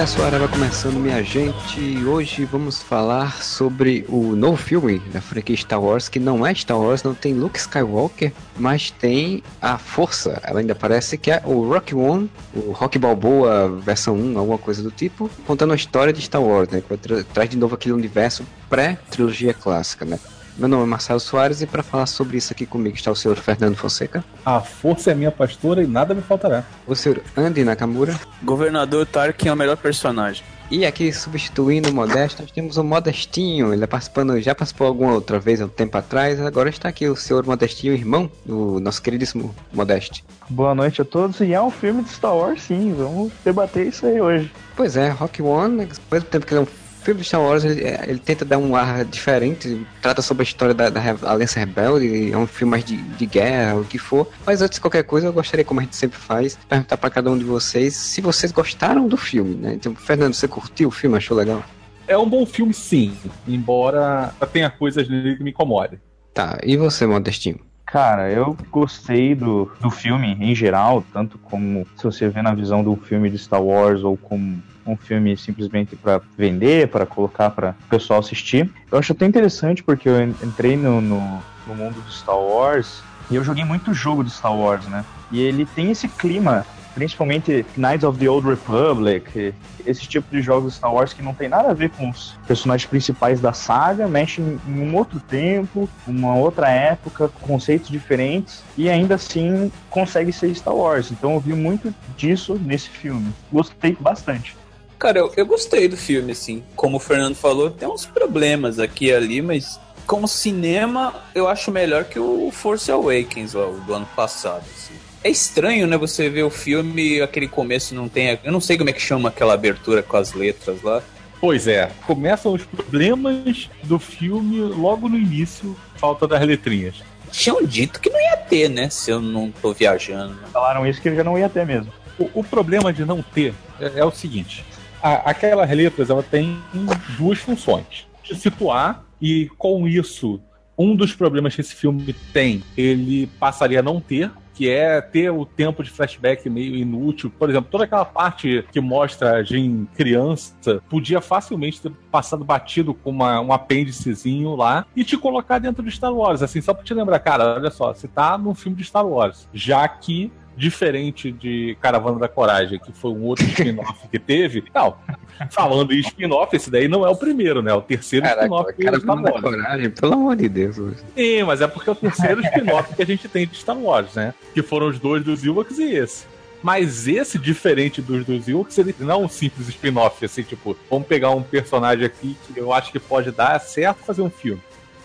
Podcast Areva começando, minha gente. Hoje vamos falar sobre o novo filme da franquia Star Wars, que não é Star Wars, não tem Luke Skywalker, mas tem a Força. Ela ainda parece que é o Rock One, o Rock Balboa versão 1, alguma coisa do tipo, contando a história de Star Wars, né? Que tra traz de novo aquele universo pré-trilogia clássica, né? Meu nome é Marcelo Soares e para falar sobre isso aqui comigo está o senhor Fernando Fonseca. A força é minha pastora e nada me faltará. O senhor Andy Nakamura. Governador Tarkin é o melhor personagem. E aqui substituindo o Modesto, nós temos o Modestinho. Ele é participando, já participou alguma outra vez há um tempo atrás. Agora está aqui o senhor Modestinho, irmão do nosso queridíssimo Modeste. Boa noite a todos. E é um filme de Star Wars, sim. Vamos debater isso aí hoje. Pois é, Rock One, ao mesmo tempo que ele é um filme de Star Wars ele, ele, tenta dar um ar diferente, trata sobre a história da, da Aliança Rebelde, é um filme mais de, de guerra, o que for. Mas antes de qualquer coisa, eu gostaria, como a gente sempre faz, perguntar para cada um de vocês se vocês gostaram do filme, né? Então, Fernando, você curtiu o filme? Achou legal? É um bom filme, sim, embora tenha coisas nele que me incomodem. Tá, e você, Modestinho? Cara, eu gostei do, do filme em geral, tanto como se você vê na visão do filme de Star Wars ou como um filme simplesmente para vender, para colocar para o pessoal assistir. Eu acho até interessante porque eu entrei no, no, no mundo do Star Wars e eu joguei muito jogo de Star Wars, né? E ele tem esse clima principalmente Knights of the Old Republic, esse tipo de jogos Star Wars que não tem nada a ver com os personagens principais da saga, mexe em um outro tempo, uma outra época, conceitos diferentes e ainda assim consegue ser Star Wars. Então eu vi muito disso nesse filme. Gostei bastante. Cara, eu, eu gostei do filme, assim. Como o Fernando falou, tem uns problemas aqui e ali, mas como cinema, eu acho melhor que o Force Awakens ó, do ano passado. Assim. É estranho, né? Você ver o filme, aquele começo não tem. Eu não sei como é que chama aquela abertura com as letras lá. Pois é, começam os problemas do filme logo no início, falta das letrinhas. Tinham dito que não ia ter, né? Se eu não tô viajando. Falaram isso que já não ia ter mesmo. O, o problema de não ter é, é o seguinte: a, aquelas letras ela tem duas funções: te situar e com isso um dos problemas que esse filme tem, ele passaria a não ter, que é ter o tempo de flashback meio inútil. Por exemplo, toda aquela parte que mostra a Jean criança podia facilmente ter passado batido com uma, um apêndicezinho lá e te colocar dentro de Star Wars, assim, só pra te lembrar, cara, olha só, você tá num filme de Star Wars, já que diferente de Caravana da Coragem, que foi um outro spin-off que teve. Não, falando em spin-off, esse daí não é o primeiro, né? O terceiro spin-off que Caravana da Coragem, pelo amor de Deus. Sim, mas é porque é o terceiro spin-off que a gente tem de Star Wars, né? Que foram os dois dos Ewoks e esse. Mas esse, diferente dos dos Ewoks, ele não é um simples spin-off, assim, tipo, vamos pegar um personagem aqui que eu acho que pode dar certo fazer um filme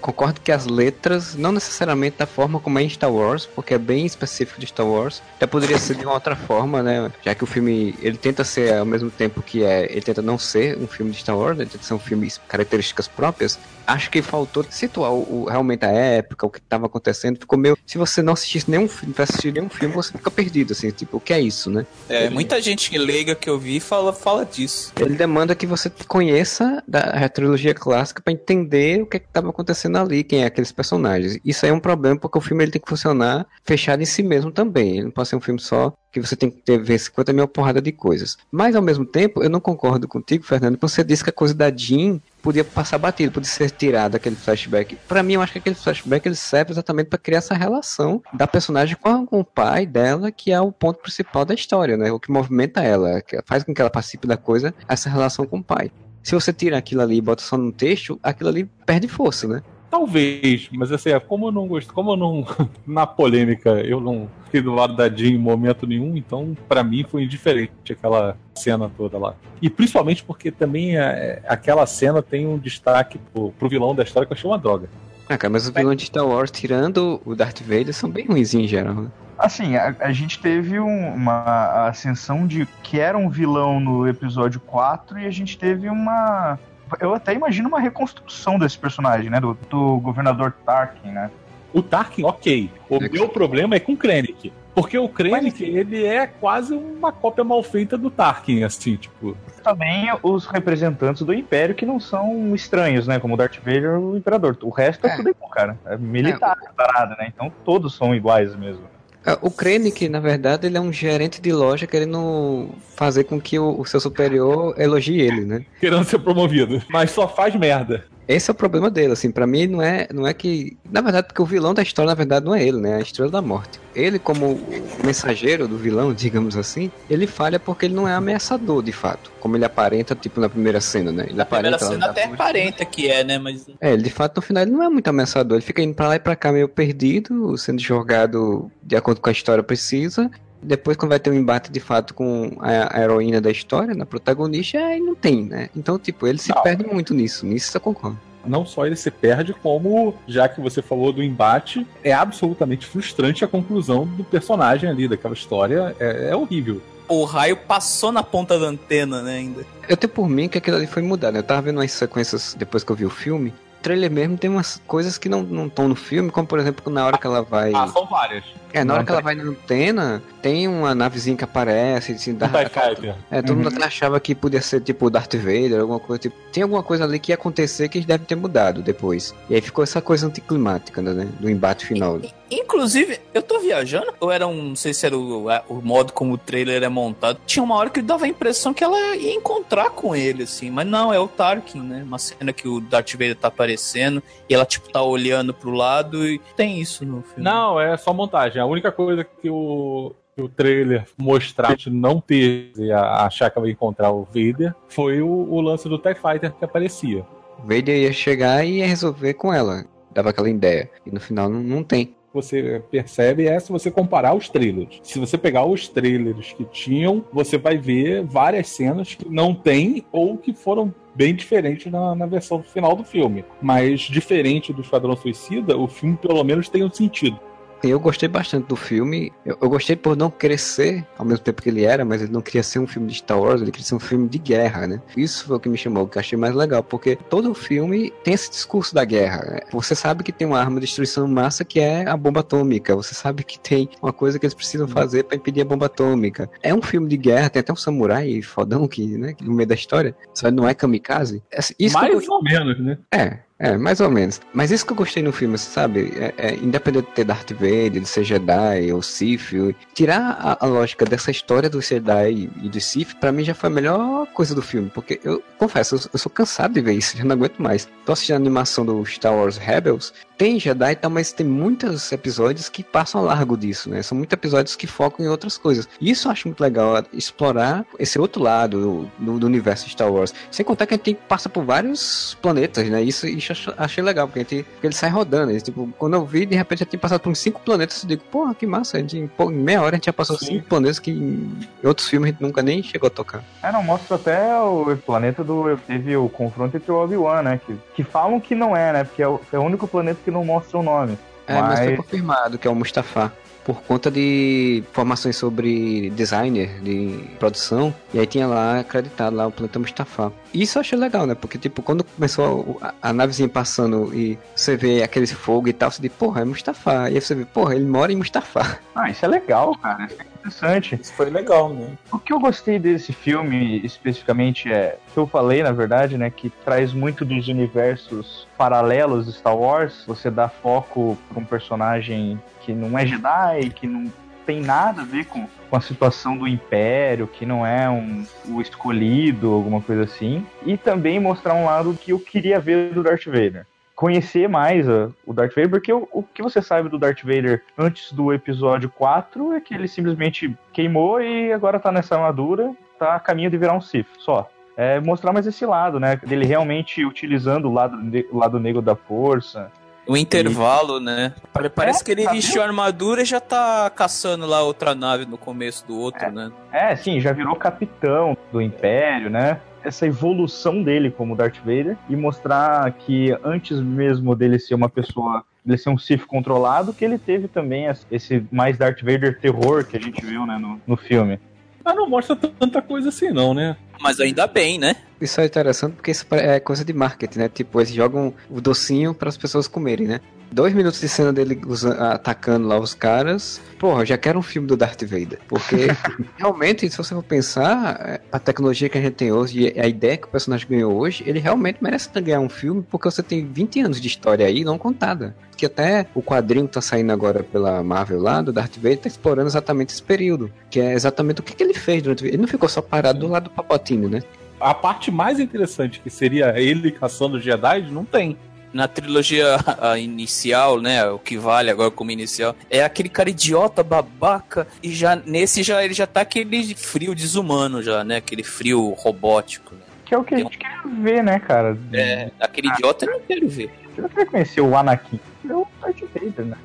concordo que as letras, não necessariamente da forma como é em Star Wars, porque é bem específico de Star Wars, até poderia ser de uma outra forma, né? Já que o filme, ele tenta ser ao mesmo tempo que é, ele tenta não ser um filme de Star Wars, ele tenta ser um filme características próprias. Acho que faltou situar o, realmente a época, o que estava acontecendo, ficou meio, se você não assistisse nenhum filme, assistir nenhum filme, você fica perdido assim, tipo, o que é isso, né? É, muita gente leiga que eu vi fala fala disso. Ele demanda que você conheça da trilogia clássica para entender o que estava acontecendo ali quem é aqueles personagens. Isso aí é um problema porque o filme ele tem que funcionar fechado em si mesmo também. Ele não pode ser um filme só que você tem que ter, ver 50 mil porrada de coisas. Mas ao mesmo tempo, eu não concordo contigo, Fernando, quando você disse que a coisa da Jean podia passar batido, podia ser tirada daquele flashback. Para mim, eu acho que aquele flashback ele serve exatamente para criar essa relação da personagem com, com, o pai dela, que é o ponto principal da história, né? O que movimenta ela, que faz com que ela participe da coisa, essa relação com o pai. Se você tira aquilo ali e bota só no texto, aquilo ali perde força, né? Talvez, mas assim, é, como eu não gosto, como eu não. Na polêmica, eu não fiquei do lado da Jean em momento nenhum, então para mim foi indiferente aquela cena toda lá. E principalmente porque também é, aquela cena tem um destaque pro, pro vilão da história que eu achei uma droga. Ah, cara, mas os vilões de Star Wars, tirando o Darth Vader, são bem ruins em geral, né? Assim, a, a gente teve um, uma ascensão de que era um vilão no episódio 4 e a gente teve uma. Eu até imagino uma reconstrução desse personagem, né? Do, do governador Tarkin, né? O Tarkin, ok. O É que- meu problema é com o Krennic. Porque o Krennic, ele é quase uma cópia mal feita do Tarkin, assim, tipo. Também os representantes do Império que não são estranhos, né? Como o Darth Vader e o Imperador. O resto é, É. tudo igual, cara. É militar a parada, né? Então todos são iguais mesmo. Ah, O Krennic, na verdade, ele é um gerente de loja querendo fazer com que o, o seu superior elogie ele, né? Querendo ser promovido. Mas só faz merda. Esse é o problema dele, assim, pra mim não é, não é que... Na verdade, porque o vilão da história, na verdade, não é ele, né? É a Estrela da Morte. Ele, como mensageiro do vilão, digamos assim, ele falha porque ele não é ameaçador, de fato. Como ele aparenta, tipo, na primeira cena, né? Ele Na primeira aparenta lá cena na até aparenta que é, né? Mas É, ele de fato no final ele não é muito ameaçador, ele fica indo pra lá e pra cá meio perdido, sendo jogado de acordo com a história precisa. Depois, quando vai ter um embate de fato com a, a heroína da história, na protagonista, aí não tem, né? Então, tipo, ele se Não. perde muito nisso, nisso eu concordo. Não só ele se perde, como, já que você falou do embate, é absolutamente frustrante a conclusão do personagem ali, daquela história. É, é horrível. o raio passou na ponta da antena, né? Ainda. Eu tenho por mim que aquilo ali foi mudado. Eu tava vendo umas sequências depois que eu vi o filme. O trailer mesmo tem umas coisas que não estão no filme, como por exemplo, na hora que ela vai. Ah, são várias. É, na hora que ela vai na antena, tem uma navezinha que aparece, assim, dá, Um. É, todo Uhum. mundo até achava que podia ser tipo Darth Vader, alguma coisa tipo. Tem alguma coisa ali que ia acontecer que eles devem ter mudado depois. E aí ficou essa coisa anticlimática, né? Do embate final. Inclusive, eu tô viajando, ou era um, não sei se era o, o modo como o trailer é montado. Tinha uma hora que dava a impressão que ela ia encontrar com ele, assim. Mas não, é o Tarkin, né? Uma cena que o Darth Vader tá aparecendo e ela, tipo, tá olhando pro lado e tem isso no filme. Não, é só montagem. A única coisa que o, que o trailer mostrar de não ter e a- achar que ela ia encontrar o Vader foi o, o lance do TIE Fighter que aparecia. O Vader ia chegar e ia resolver com ela. Dava aquela ideia. E no final não, não tem. Você percebe é se você comparar os trailers. Se você pegar os trailers que tinham, você vai ver várias cenas que não tem ou que foram bem diferentes na, na versão final do filme. Mas diferente do Esquadrão Suicida, o filme pelo menos tem um sentido. Eu gostei bastante do filme. Eu, eu gostei por não ser, ao mesmo tempo que ele era, mas ele não queria ser um filme de Star Wars, ele queria ser um filme de guerra, né? Isso foi o que me chamou, que eu achei mais legal, porque todo o filme tem esse discurso da guerra. né? Você sabe que tem uma arma de destruição em massa que é a bomba atômica. Você sabe que tem uma coisa que eles precisam fazer para impedir a bomba atômica. É um filme de guerra, tem até um samurai fodão que, né, no meio da história, só não é kamikaze. Assim, Isso que eu Mais ou menos, né? é, é, mais ou menos. Mas isso que eu gostei no filme, você sabe? É, é, independente de ter Darth Vader, de ser Jedi ou Sith, tirar a, a lógica dessa história do Jedi e do Sith, pra mim já foi a melhor coisa do filme. Porque eu confesso, eu, eu sou cansado de ver isso, já não aguento mais. Tô assistindo a animação do Star Wars Rebels, tem Jedi e tal, mas tem muitos episódios que passam largo disso, né? São muitos episódios que focam em outras coisas. E isso eu acho muito legal, explorar esse outro lado do, do universo Star Wars. Sem contar que a gente passa por vários planetas, né? Isso, ach- achei legal, porque, porque ele sai rodando. Ele, tipo, quando eu vi, de repente já tinha passado por uns cinco planetas, eu digo, porra, que massa. A gente, em meia hora a gente já passou Sim. cinco planetas que em outros filmes a gente nunca nem chegou a tocar. É, não, mostra até o planeta do. Teve o confronto entre o Obi-Wan, né? Que, que falam que não é, né? Porque é o, é o único planeta que não mostra o nome. É, mas... foi Mas- confirmado que é o Mustafa. Por conta de informações sobre designer de produção, e aí tinha lá acreditado lá o planeta Mustafa. Isso eu achei legal, né? Porque, tipo, quando começou a, a navezinha passando e você vê aquele fogo e tal, você diz, porra, é Mustafa. E aí você vê, porra, ele mora em Mustafa. Ah, isso é legal, cara. Isso é interessante. Isso foi legal, né? O que eu gostei desse filme especificamente é que eu falei, na verdade, né, que traz muito dos universos paralelos de Star Wars. Você dá foco para um personagem que não é Jedi, que não tem nada a ver com, com a situação do Império, que não é um, o escolhido, alguma coisa assim. E também mostrar um lado que eu queria ver do Darth Vader. Conhecer mais ó, o Darth Vader, porque o, o que você sabe do Darth Vader antes do episódio 4 é que ele simplesmente queimou e agora tá nessa armadura, tá a caminho de virar um Sith, só. É mostrar mais esse lado, né? Dele realmente utilizando o lado, o lado negro da força. O intervalo, né? Pare- Parece É, que ele tá vestiu a armadura e já tá caçando lá outra nave no começo do outro, né? É, sim, já virou capitão do Império, né? Essa evolução dele como Darth Vader e mostrar que antes mesmo dele ser uma pessoa, dele ser um Sith controlado, que ele teve também esse mais Darth Vader terror que a gente viu, né, no, no filme. Mas não mostra tanta coisa assim, não, né? Mas ainda bem, né? Isso é interessante porque isso é coisa de marketing, né? Tipo, eles jogam o docinho para as pessoas comerem, né? Dois minutos de cena dele atacando lá os caras. Porra, já quero um filme do Darth Vader. Porque, realmente, se você for pensar, a tecnologia que a gente tem hoje e a ideia que o personagem ganhou hoje, ele realmente merece ganhar um filme porque você tem 20 anos de história aí não contada. Que até o quadrinho que tá saindo agora pela Marvel lá, do Darth Vader, tá explorando exatamente esse período. Que é exatamente o que, que ele fez durante. Ele não ficou só parado do lado do Papotino, né? A parte mais interessante, que seria ele caçando Jedi, não tem. Na trilogia inicial, né? O que vale agora como inicial, é aquele cara idiota, babaca, e já nesse já ele já tá aquele frio desumano já, né? Aquele frio robótico. Né? Que é o que a gente quer ver, né, cara? É, aquele idiota eu não quero ver. Eu não queria conhecer o Anakin. É o Darth Vader, né?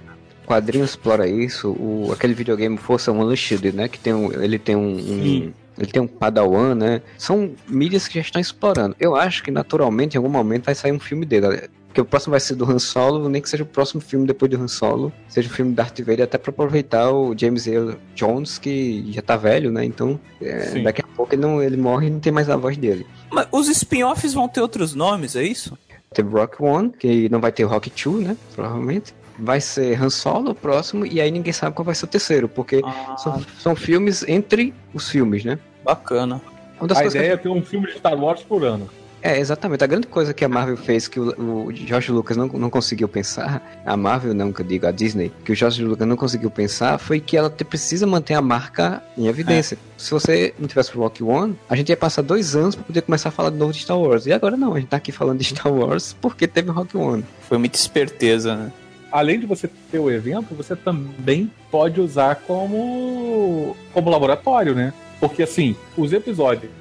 O quadrinho explora isso, o, aquele videogame Força Unleashed, né? Que tem um, ele tem um, um-. Ele tem um Padawan, né? São mídias que já estão explorando. Eu acho que naturalmente em algum momento vai sair um filme dele. Porque o próximo vai ser do Han Solo, nem que seja o próximo filme depois do Han Solo, seja o filme Darth Vader, até pra aproveitar o James Earl Jones, que já tá velho, né? Então, é, daqui a pouco ele, não, ele morre e não tem mais a voz dele. Mas os spin-offs vão ter outros nomes, é isso? Teve Rock One, que não vai ter Rock 2, né? Provavelmente. Vai ser Han Solo o próximo, e aí ninguém sabe qual vai ser o terceiro, porque Ah, são, são filmes entre os filmes, né? Bacana. Uma das A coisas que- ideia é ter um filme de Star Wars por ano. É, exatamente. A grande coisa que a Marvel fez, que o, o George Lucas não, não conseguiu pensar, a Marvel não, que eu digo, a Disney, que o George Lucas não conseguiu pensar, foi que ela te- precisa manter a marca em evidência. Se você não tivesse o Rock One, a gente ia passar dois anos pra poder começar a falar de novo de Star Wars. E agora não, a gente tá aqui falando de Star Wars porque teve o Rock One. Foi muita esperteza, né? Além de você ter o evento, você também pode usar como, como laboratório, né? Porque assim, os episódios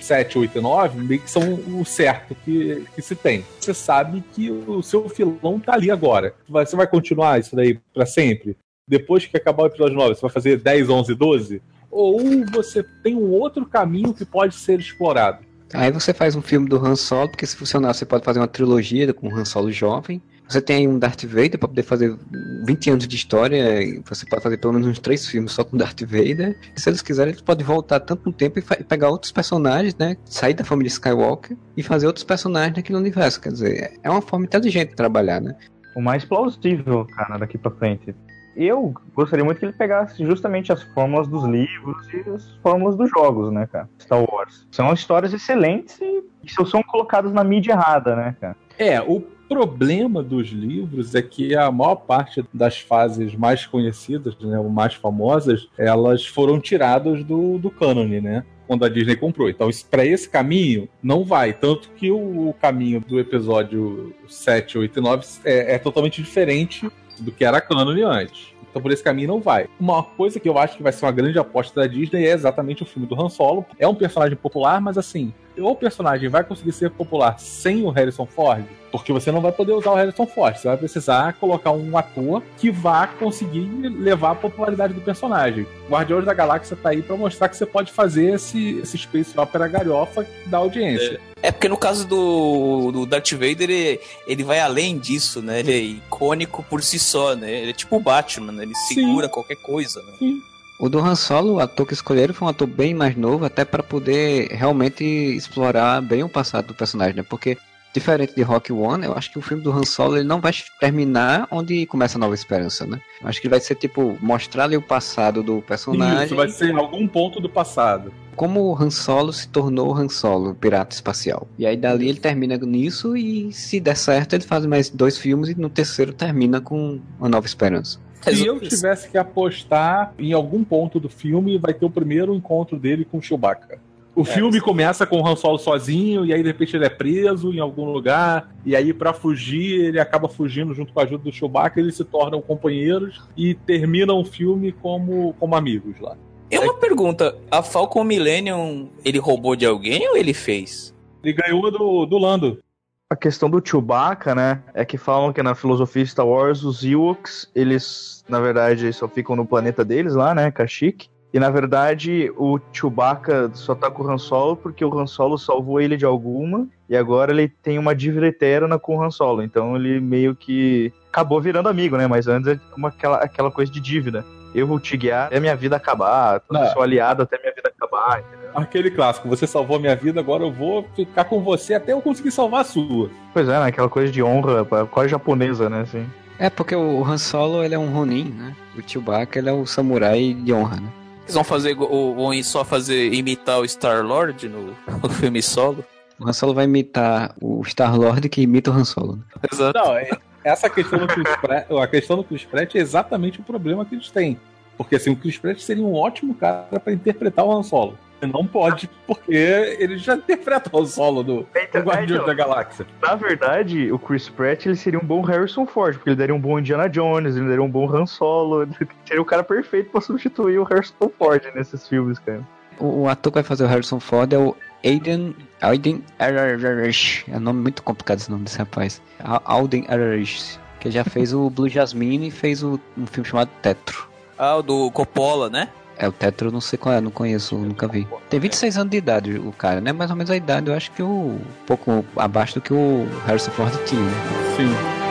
7, 8 e 9 meio que são o certo que, que se tem. Você sabe que o seu filão tá ali agora. Você vai continuar isso daí pra sempre? Depois que acabar o episódio 9, você vai fazer 10, 11, 12? Ou você tem um outro caminho que pode ser explorado? Aí você faz um filme do Han Solo, porque se funcionar você pode fazer uma trilogia com o Han Solo jovem. Você tem aí um Darth Vader pra poder fazer 20 anos de história. e Você pode fazer pelo menos uns três filmes só com Darth Vader. E se eles quiserem, eles podem voltar tanto no tempo e pegar outros personagens, né? Sair da família Skywalker e fazer outros personagens naquele universo. Quer dizer, é uma forma inteligente de trabalhar, né? O mais plausível, cara, daqui pra frente. Eu gostaria muito que ele pegasse justamente as fórmulas dos livros e as fórmulas dos jogos, né, cara? Star Wars. São histórias excelentes e que só são colocadas na mídia errada, né, cara? É, o problema dos livros é que a maior parte das fases mais conhecidas, né, ou mais famosas, elas foram tiradas do, do cânone, né? Quando a Disney comprou. Então, para esse caminho, não vai. Tanto que o, o caminho do episódio 7, 8 e 9 é, é totalmente diferente do que era cânone antes. Então, por esse caminho, não vai. Uma coisa que eu acho que vai ser uma grande aposta da Disney é exatamente o filme do Han Solo. É um personagem popular, mas assim, o personagem vai conseguir ser popular sem o Harrison Ford? Porque você não vai poder usar o Harrison Ford. Você vai precisar colocar um ator que vá conseguir levar a popularidade do personagem. Guardiões da Galáxia tá aí pra mostrar que você pode fazer esse, esse space opera galhofa da audiência. É porque no caso do, do Darth Vader, ele, ele vai além disso, né? Ele é icônico por si só, né? Ele é tipo o Batman, né? Ele Sim. segura qualquer coisa, né? Sim. O do Han Solo, o ator que escolheram foi um ator bem mais novo, até para poder realmente explorar bem o passado do personagem, né? Porque, diferente de Rock One, eu acho que o filme do Han Solo ele não vai terminar onde começa a Nova Esperança, né? Eu acho que vai ser, tipo, mostrar ali o passado do personagem, Isso vai ser em algum ponto do passado. como o Han Solo se tornou o Han Solo, pirata espacial. E aí dali ele termina nisso e, se der certo, ele faz mais dois filmes e no terceiro termina com a Nova Esperança. Se eu tivesse que apostar em algum ponto do filme, vai ter o primeiro encontro dele com o Chewbacca. O filme começa com o Han Solo sozinho, e aí de repente ele é preso em algum lugar, e aí pra fugir, ele acaba fugindo junto com a ajuda do Chewbacca, eles se tornam companheiros e terminam o filme como, como amigos lá. É uma pergunta, a Falcon Millennium, ele roubou de alguém ou ele fez? Ele ganhou do, do Lando. a questão do Chewbacca, né? É que falam que na filosofia Star Wars, os Ewoks, eles, na verdade, só ficam no planeta deles lá, né? Kashyyyk. E na verdade, o Chewbacca só tá com o Han Solo porque o Han Solo salvou ele de alguma. E agora ele tem uma dívida eterna com o Han Solo. Então ele meio que acabou virando amigo, né? Mas antes é uma, aquela, aquela coisa de dívida. Eu vou te guiar até minha vida acabar. Não. Sou aliado até minha vida acabar. Entendeu? Aquele clássico, você salvou minha vida, agora eu vou ficar com você até eu conseguir salvar a sua. Pois é, né? Aquela coisa de honra, quase japonesa, né? Assim. É porque o Han Solo ele é um Ronin, né? O Chewbacca ele é o samurai de honra, né? Eles vão fazer ou vão só fazer imitar o Star Lord no, no filme solo. O Han Solo vai imitar o Star Lord que imita o Han Solo. né? Exato. Não, é- essa questão do Chris Pratt, a questão do Chris Pratt é exatamente o problema que eles têm. Porque assim, o Chris Pratt seria um ótimo cara pra interpretar o Han Solo. Ele não pode, porque ele já interpreta o Solo do, do Guardiões da Galáxia. Na verdade, o Chris Pratt ele seria um bom Harrison Ford, porque ele daria um bom Indiana Jones, ele daria um bom Han Solo. Ele seria o cara perfeito pra substituir o Harrison Ford nesses filmes, cara. O, o ator que vai fazer o Harrison Ford é o Aiden Aiden Ararish. É um nome muito complicado esse nome desse rapaz. Alden Ararish. Que já fez o Blue Jasmine e fez o- um filme chamado Tetro. Ah, o do Coppola, né? É, o Tetro eu não sei qual é, não conheço, nunca vi. Tem 26 anos de idade o cara, né? Mais ou menos a idade, eu acho que o um pouco abaixo do que o Harrison Ford tinha, né? Sim.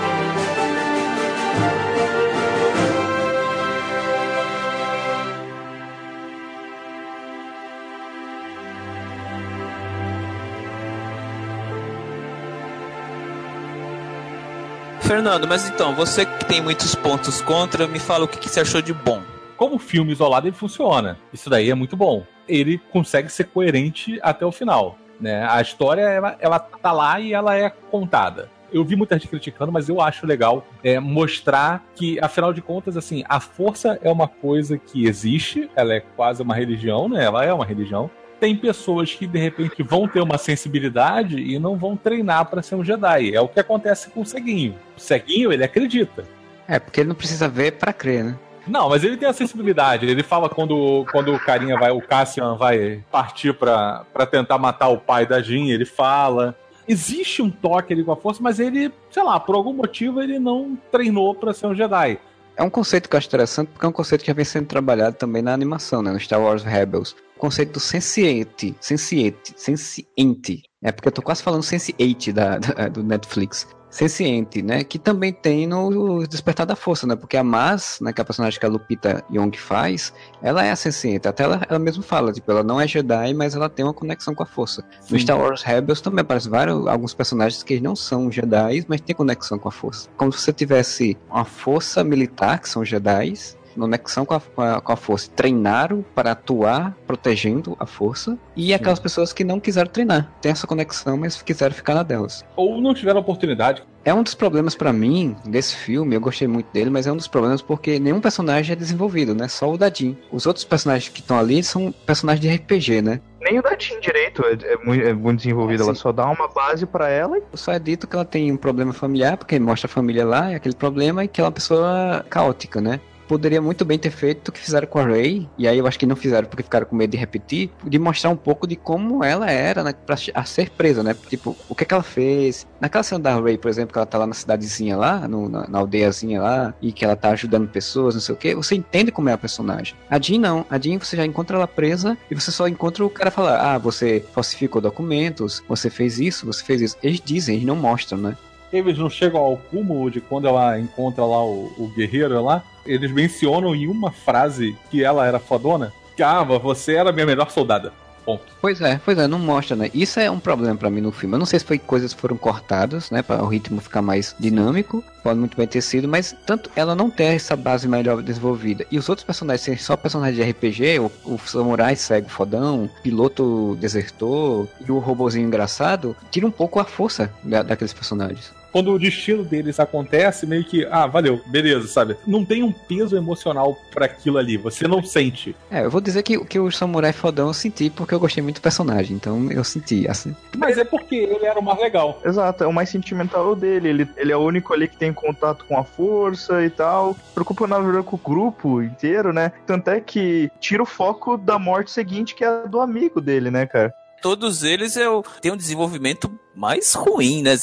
Fernando, mas então, você que tem muitos pontos contra, me fala o que, que você achou de bom. Como filme isolado, ele funciona. Isso daí é muito bom. Ele consegue ser coerente até o final. Né? A história, ela, ela tá lá e ela é contada. Eu vi muita gente criticando, mas eu acho legal é, mostrar que, afinal de contas, assim, a força é uma coisa que existe, ela é quase uma religião, né? Ela é uma religião. Tem pessoas que de repente vão ter uma sensibilidade e não vão treinar para ser um Jedi. É o que acontece com o ceguinho. O ceguinho, ele acredita. É, porque ele não precisa ver pra crer, né? Não, mas ele tem a sensibilidade. Ele fala quando, quando o carinha vai, o Cassian vai partir pra, tentar matar o pai da Jean, ele fala. Existe um toque ali com a força, mas ele, sei lá, por algum motivo ele não treinou pra ser um Jedi. É um conceito que eu acho interessante, porque é um conceito que já vem sendo trabalhado também na animação, né? No Star Wars Rebels. O conceito do sensiente, sensiente, sensiente. É porque eu tô quase falando sense8 da, da- do Netflix. Senciente, né? Que também tem no Despertar da Força, né? Porque a Maz, né, que é a personagem que a Lupita Young faz, ela é a senciente. Até ela, ela mesma fala, tipo, ela não é Jedi, mas ela tem uma conexão com a Força. No Star Wars Rebels também aparecem vários, alguns personagens que não são Jedi, mas têm conexão com a Força. Como se você tivesse uma força militar, que são Jedi, conexão com a, com a, com a Força. Treinaram para atuar protegendo a Força. E aquelas pessoas que não quiseram treinar. Tem essa conexão, mas quiseram ficar na delas. Ou não tiveram oportunidade. É um dos problemas pra mim desse filme, eu gostei muito dele, mas é um dos problemas porque nenhum personagem é desenvolvido, né? Só o Dadin. Os outros personagens que estão ali são personagens de RPG, né? Nem o da Team direito é, é muito, é muito desenvolvido, É, ela só dá uma base pra ela e Só é dito que ela tem um problema familiar, porque mostra a família lá, é aquele problema, e que ela é uma pessoa caótica, né? Poderia muito bem ter feito o que fizeram com a Ray, e aí eu acho que não fizeram porque ficaram com medo de repetir, de mostrar um pouco de como ela era, né, pra a ser presa, né? Tipo, o que é que ela fez. Naquela cena da Ray, por exemplo, que ela tá lá na cidadezinha lá, no- na, na aldeiazinha lá, e que ela tá ajudando pessoas, não sei o que, você entende como é a personagem. A Jean não. A Jean você já encontra ela presa e você só encontra o cara falar: ah, você falsificou documentos, você fez isso, você fez isso. Eles dizem, eles não mostram, né? Eles não chegam ao cúmulo de quando ela encontra lá o, o guerreiro lá. Eles mencionam em uma frase que ela era fodona. Que, ah, você era minha melhor soldada. Ponto. Pois é, pois é, não mostra, né? Isso é um problema pra mim no filme. Eu não sei se foi coisas foram cortadas, né, para o ritmo ficar mais dinâmico, pode muito bem ter sido, mas tanto ela não ter essa base melhor desenvolvida e os outros personagens serem só personagens de RPG, o, o samurai cego fodão, piloto desertor e o robozinho engraçado, tira um pouco a força da- daqueles personagens. Quando o destino deles acontece, meio que, ah, valeu, beleza, sabe? Não tem um peso emocional pra aquilo ali. Você não sente. É, eu vou dizer que, que o samurai fodão eu senti porque eu gostei muito do personagem, então eu senti, assim. Mas é porque ele era o mais legal. Exato, é o mais sentimental dele. Ele, ele é o único ali que tem contato com a força e tal. Preocupa, na verdade, com o grupo inteiro, né? Tanto é que tira o foco da morte seguinte, que é a do amigo dele, né, cara? todos eles é o, tem um desenvolvimento mais ruim, né?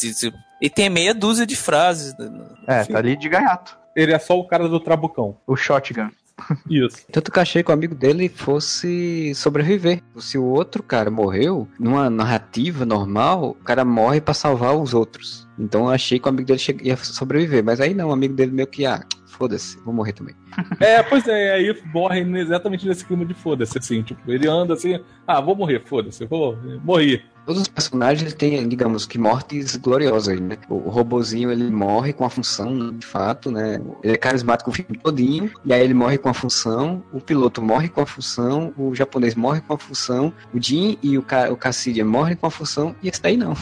E tem meia dúzia de frases. Né? É, tá ali de gaiato. Ele é só o cara do trabucão. O shotgun. Isso. Tanto que eu achei que o amigo dele fosse sobreviver. Se o outro cara morreu, numa narrativa normal, o cara morre para salvar os outros. Então eu achei que o amigo dele ia sobreviver. Mas aí não, o amigo dele meio que, ah, foda-se, vou morrer também. É, pois é, aí morre exatamente nesse clima de foda-se, assim, tipo, ele anda assim, ah, vou morrer, foda-se, vou morrer. Todos os personagens têm, digamos que, mortes gloriosas, né? O robozinho, ele morre com a função, de fato, né? Ele é carismático o filme todinho, e aí ele morre com a função, o piloto morre com a função, o japonês morre com a função, o Jin e o, Ca o Cassidia morrem com a função, e esse daí não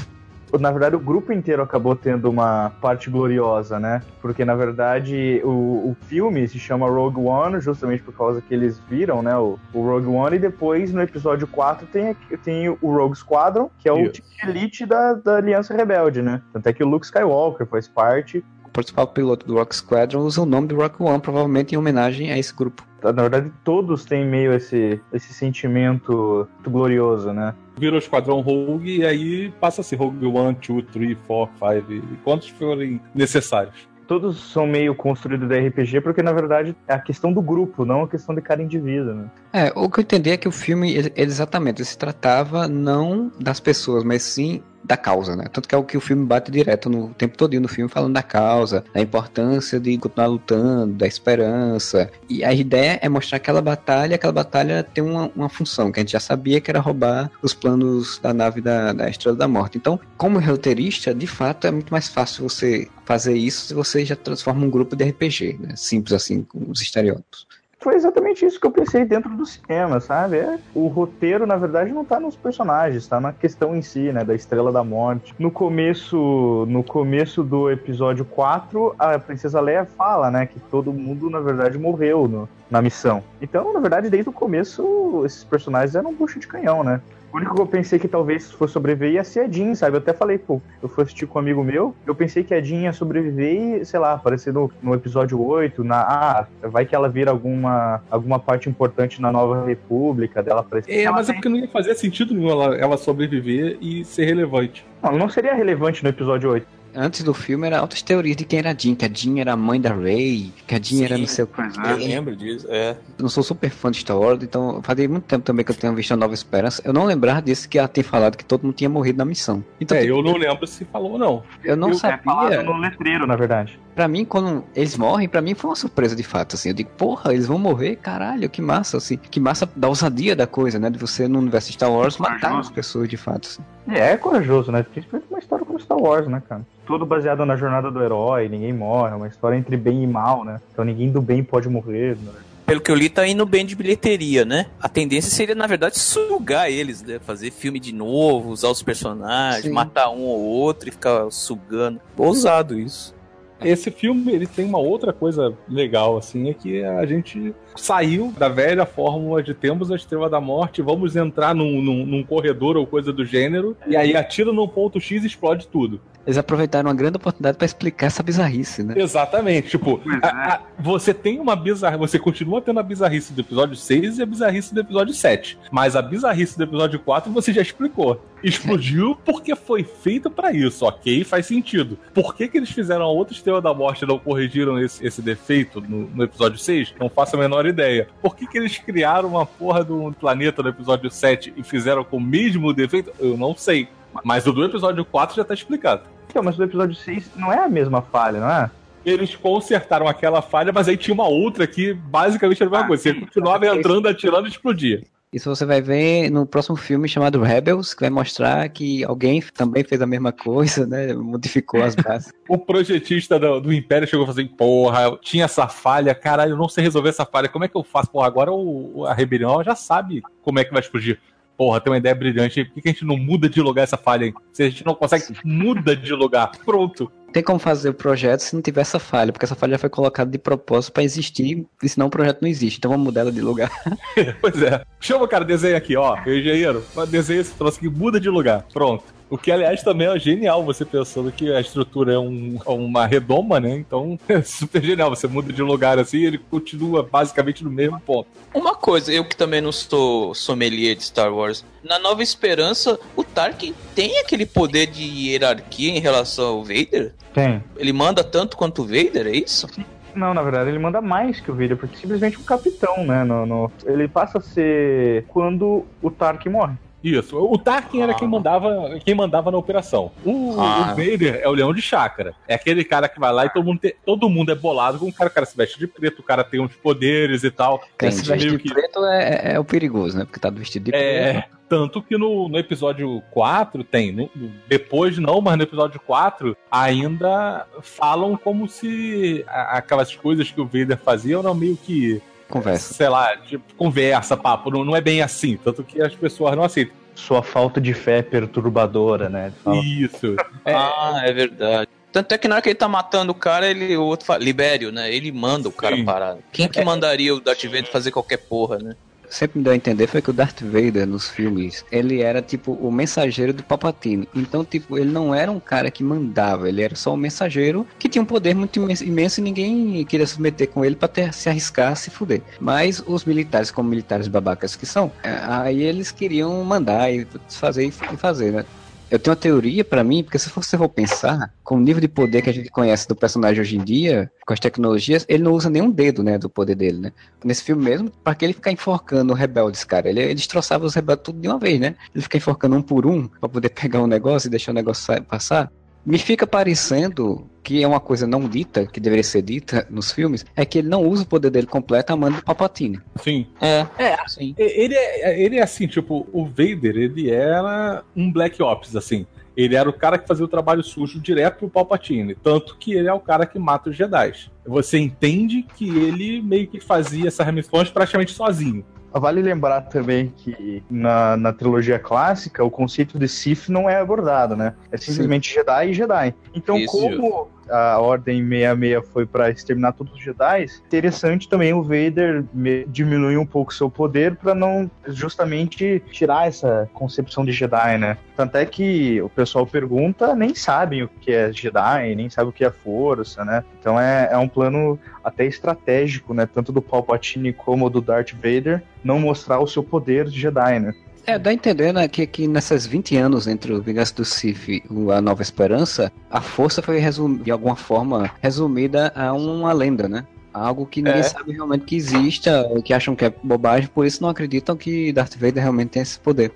na verdade, o grupo inteiro acabou tendo uma parte gloriosa, né? Porque, na verdade, o, o filme se chama Rogue One justamente por causa que eles viram, né? O, o Rogue One, e depois, no episódio 4, tem, tem o Rogue Squadron, que é o time elite da, da Aliança Rebelde, né? Tanto é que o Luke Skywalker faz parte. O principal piloto do Rogue Squadron usa o nome do Rogue One, provavelmente em homenagem a esse grupo. Na verdade, todos têm meio esse, esse sentimento glorioso, né? Vira o Esquadrão Rogue e aí passa a ser Rogue 1, 2, 3, 4, 5 e quantos forem necessários. Todos são meio construídos de RPG porque, na verdade, é a questão do grupo, não a questão de cada indivíduo, né? É, o que eu entendi é que o filme, ele, exatamente, ele se tratava não das pessoas, mas sim da causa, né? Tanto que é o que o filme bate direto no tempo todo no filme, falando da causa, da importância de continuar lutando, da esperança. E a ideia é mostrar aquela batalha, aquela batalha tem uma, uma função, que a gente já sabia que era roubar os planos da nave da, da Estrela da Morte. Então, como roteirista, de fato, é muito mais fácil você fazer isso se você já transforma um grupo de RPG, né? Simples assim, com os estereótipos foi exatamente isso que eu pensei dentro do cinema, sabe? É, o roteiro, na verdade, não tá nos personagens, tá na questão em si, né? Da Estrela da Morte. No começo, no começo do episódio 4, a Princesa Leia fala, né? Que todo mundo, na verdade, morreu no, na missão. Então, na verdade, desde o começo, esses personagens eram um bucho de canhão, né? O único que eu pensei que talvez fosse sobreviver ia ser a Jean, sabe? Eu até falei, pô, eu fui assistir com um amigo meu, eu pensei que a Jean ia sobreviver e, sei lá, aparecer no, no episódio 8, na. Ah, vai que ela vira alguma, alguma parte importante na Nova República dela aparecer. É, mas é porque não ia fazer sentido nenhum ela, ela sobreviver e ser relevante. Não, não seria relevante no episódio 8 antes do filme era outras teorias de quem era a Jean, que a Jean era a mãe da Rey, que a Jean Sim, era não sei o que. Eu lembro disso, é. Não sou super fã de Star Wars, então fazia muito tempo também que eu tenho visto a Nova Esperança. Eu não lembrava disso que ela tinha falado que todo mundo tinha morrido na missão. Então, é, tipo, eu não lembro se falou ou não. Eu não eu sabia. no letreiro, na verdade. Pra mim, quando eles morrem, pra mim foi uma surpresa de fato, assim. Eu digo, porra, eles vão morrer? Caralho, que massa, assim. Que massa da ousadia da coisa, né? De você no universo Star Wars matar as pessoas de fato, assim. É, é corajoso, né? Principalmente uma história como Star Wars, né, cara? tudo baseado na jornada do herói, ninguém morre, é uma história entre bem e mal, né? Então ninguém do bem pode morrer, né? Pelo que eu li, tá indo bem de bilheteria, né? A tendência seria, na verdade, sugar eles, né? Fazer filme de novo, usar os personagens, Sim. matar um ou outro e ficar sugando. Ousado isso. Esse filme, ele tem uma outra coisa legal, assim, é que a gente saiu da velha fórmula de temos a Estrela da Morte, vamos entrar num, num, num corredor ou coisa do gênero, e aí atira num ponto X e explode tudo. Eles aproveitaram uma grande oportunidade para explicar essa bizarrice, né? Exatamente. Tipo, a, a, você tem uma bizarrice, você continua tendo a bizarrice do episódio 6 e a bizarrice do episódio 7. Mas a bizarrice do episódio 4 você já explicou. Explodiu porque foi feito para isso, ok? Faz sentido. Por que, que eles fizeram a outra Estrela da Morte e não corrigiram esse, esse defeito no, no, episódio 6? Não faço a menor ideia. Por que, que eles criaram uma porra de um planeta no episódio 7 e fizeram com o mesmo defeito? Eu não sei. Mas o do episódio 4 já tá explicado. Então, mas o episódio 6 não é a mesma falha, não é? Eles consertaram aquela falha, mas aí tinha uma outra que basicamente era a mesma ah, coisa. Você continuava entrando, atirando e explodia. Isso você vai ver no próximo filme chamado Rebels, que vai mostrar que alguém também fez a mesma coisa, né? Modificou as bases. o projetista do, do, Império chegou e falou assim: porra, tinha essa falha, caralho, eu não sei resolver essa falha, como é que eu faço? Porra, agora o, a rebelião já sabe como é que vai explodir porra, tem uma ideia brilhante, por que a gente não muda de lugar essa falha aí? Se a gente não consegue, muda de lugar. Pronto. Tem como fazer o projeto se não tiver essa falha, porque essa falha já foi colocada de propósito para existir, e senão o projeto não existe. Então vamos mudar ela de lugar. pois é. Chama o cara, desenha aqui, ó. Engenheiro, desenha esse troço aqui, muda de lugar. Pronto. O que, aliás, também é genial, você pensando que a estrutura é um, uma redoma, né? Então é super genial. Você muda de lugar assim e ele continua basicamente no mesmo ponto. Uma coisa, eu que também não sou sommelier de Star Wars, na Nova Esperança, o Tarkin tem aquele poder de hierarquia em relação ao Vader? Tem. Ele manda tanto quanto o Vader, é isso? Não, na verdade, ele manda mais que o Vader, porque simplesmente um capitão, né? No, no- Ele passa a ser quando o Tarkin morre. Isso. O Tarkin era quem mandava, quem mandava na operação. O, Ah. o Vader é o leão de chácara. É aquele cara que vai lá e todo mundo, te- todo mundo é bolado com o cara. O cara se veste de preto, o cara tem uns poderes e tal. Quem se veste de que- preto é, é o perigoso, né? Porque tá vestido de preto. É, tanto que no, no episódio 4 tem, no- depois não, mas no episódio 4 ainda falam como se a- aquelas coisas que o Vader fazia eram meio que, Conversa. sei lá, tipo, conversa, papo, não, não é bem assim, tanto que as pessoas não aceitam. Sua falta de fé é perturbadora, né? Isso. É, Ah, é verdade. Tanto é que na hora que ele tá matando o cara, ele, o outro fala, Libério, né? Ele manda o cara Sim. parar. Quem que mandaria o Darth Vader fazer qualquer porra, né? Sempre me deu a entender foi que o Darth Vader nos filmes, ele era tipo o mensageiro do Palpatine. Então, tipo, ele não era um cara que mandava, ele era só um mensageiro que tinha um poder muito imenso, e ninguém queria se meter com ele ter, se arriscar, se fuder. Mas os militares, como militares babacas que são, é, aí eles queriam mandar e fazer e fazer, né? Eu tenho uma teoria pra mim, porque se você for pensar, com o nível de poder que a gente conhece do personagem hoje em dia, com as tecnologias, ele não usa nenhum dedo, né, do poder dele, né? Nesse filme mesmo, pra que ele ficar enforcando rebeldes, cara? Ele, ele destroçava os rebeldes tudo de uma vez, né? Ele fica enforcando um por um pra poder pegar um negócio e deixar o negócio sa- passar. Me fica parecendo que é uma coisa não dita, que deveria ser dita nos filmes, é que ele não usa o poder dele completo a mando do Palpatine. sim. É, É, sim. Ele é, ele é assim, tipo, o Vader, ele era um Black Ops, assim. Ele era o cara que fazia o trabalho sujo direto pro Palpatine. Tanto que ele é o cara que mata os Jedi. Você entende que ele meio que fazia essas missões praticamente sozinho. Vale lembrar também que na, na trilogia clássica o conceito de Sith não é abordado, né? É simplesmente Jedi e Jedi. Então, Isso. como a Ordem 66 foi para exterminar todos os Jedi, interessante também o Vader diminuir um pouco seu poder para não justamente tirar essa concepção de Jedi, né? Tanto é que o pessoal pergunta, nem sabem o que é Jedi, nem sabem o que é força, né? Então é, é um plano até estratégico, né? Tanto do Palpatine como do Darth Vader, não mostrar o seu poder de Jedi, né? É, dá a entender né, que, que nessas 20 anos entre o Vingança do Sith e A Nova Esperança, a força foi resum- de alguma forma resumida a uma lenda, né? Algo que ninguém É. sabe realmente que exista, ou que acham que é bobagem, por isso não acreditam que Darth Vader realmente tem esse poder.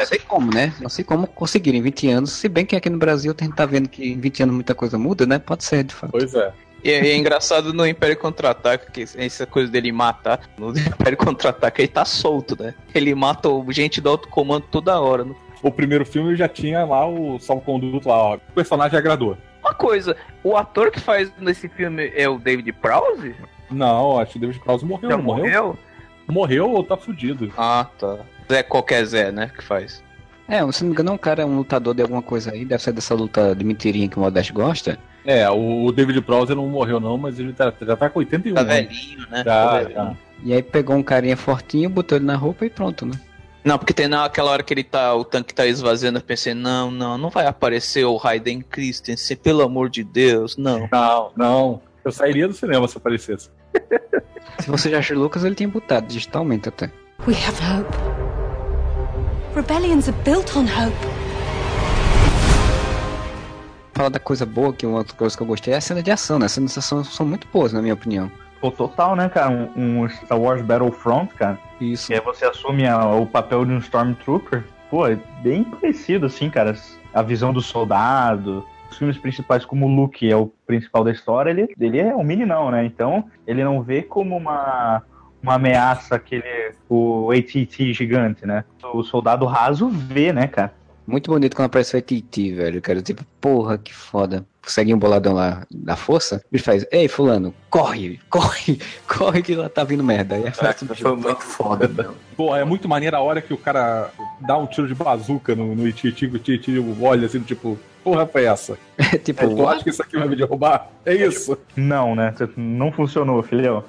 Não sei como, né? Não sei como conseguirem em 20 anos, se bem que aqui no Brasil a gente tá vendo que em 20 anos muita coisa muda, né? Pode ser, de fato. Pois é. E é, e é engraçado no Império Contra-Ataque, que essa coisa dele matar. No Império Contra-Ataque ele tá solto, né? Ele mata o gente do alto comando toda hora. né? O primeiro filme já tinha lá o salvo-conduto lá, ó. O personagem agradou. Uma coisa, o ator que faz nesse filme é o David Prowse? Não, acho que o David Prowse morreu, Já não morreu? morreu? Morreu ou tá fudido? Ah, tá. Zé qualquer Zé, né, que faz. É, se não me engano, um cara é um lutador de alguma coisa aí, deve ser dessa luta de mentirinha que o Modeste gosta. É, o David Prowse não morreu não, mas ele tá, já tá com 81 Tá velhinho, né? Tá já. E aí pegou um carinha fortinho, botou ele na roupa e pronto, né? Não, porque tem naquela hora que ele tá, o tanque tá esvaziando, eu pensei, não, não, não vai aparecer o Raiden Christensen, pelo amor de Deus, não. Não, não. Eu sairia do cinema se aparecesse. Se você já achou Lucas, ele tinha botado digitalmente até. We have hope. Rebellions are built on hope. Falar da coisa boa, que uma outra coisa que eu gostei é a cena de ação, né? As cenas de ação são muito boas, na minha opinião. Pô, total, né, cara? Um, um Star Wars Battlefront, cara. Isso. E aí você assume a- o papel de um Stormtrooper. Pô, é bem parecido, assim, cara. A visão do soldado. Os filmes principais, como o Luke é o principal da história, ele, ele é um meninão, né? Então, ele não vê como uma, uma ameaça aquele... O AT-T gigante, né? O soldado raso vê, né, cara? Muito bonito quando aparece o AT&T, velho, cara. Tipo, porra, que foda. Segue um boladão lá da força, ele faz, ei, fulano, corre, corre, corre que lá tá vindo merda. Aí aparece um Foi muito foda. Pô, é muito maneiro a hora que o cara dá um tiro de bazuca no, no Ititi, o Ititi olha assim, tipo, porra foi essa? tipo, Tu acha que isso aqui vai me derrubar? É isso. Não, né? Não funcionou, filhão.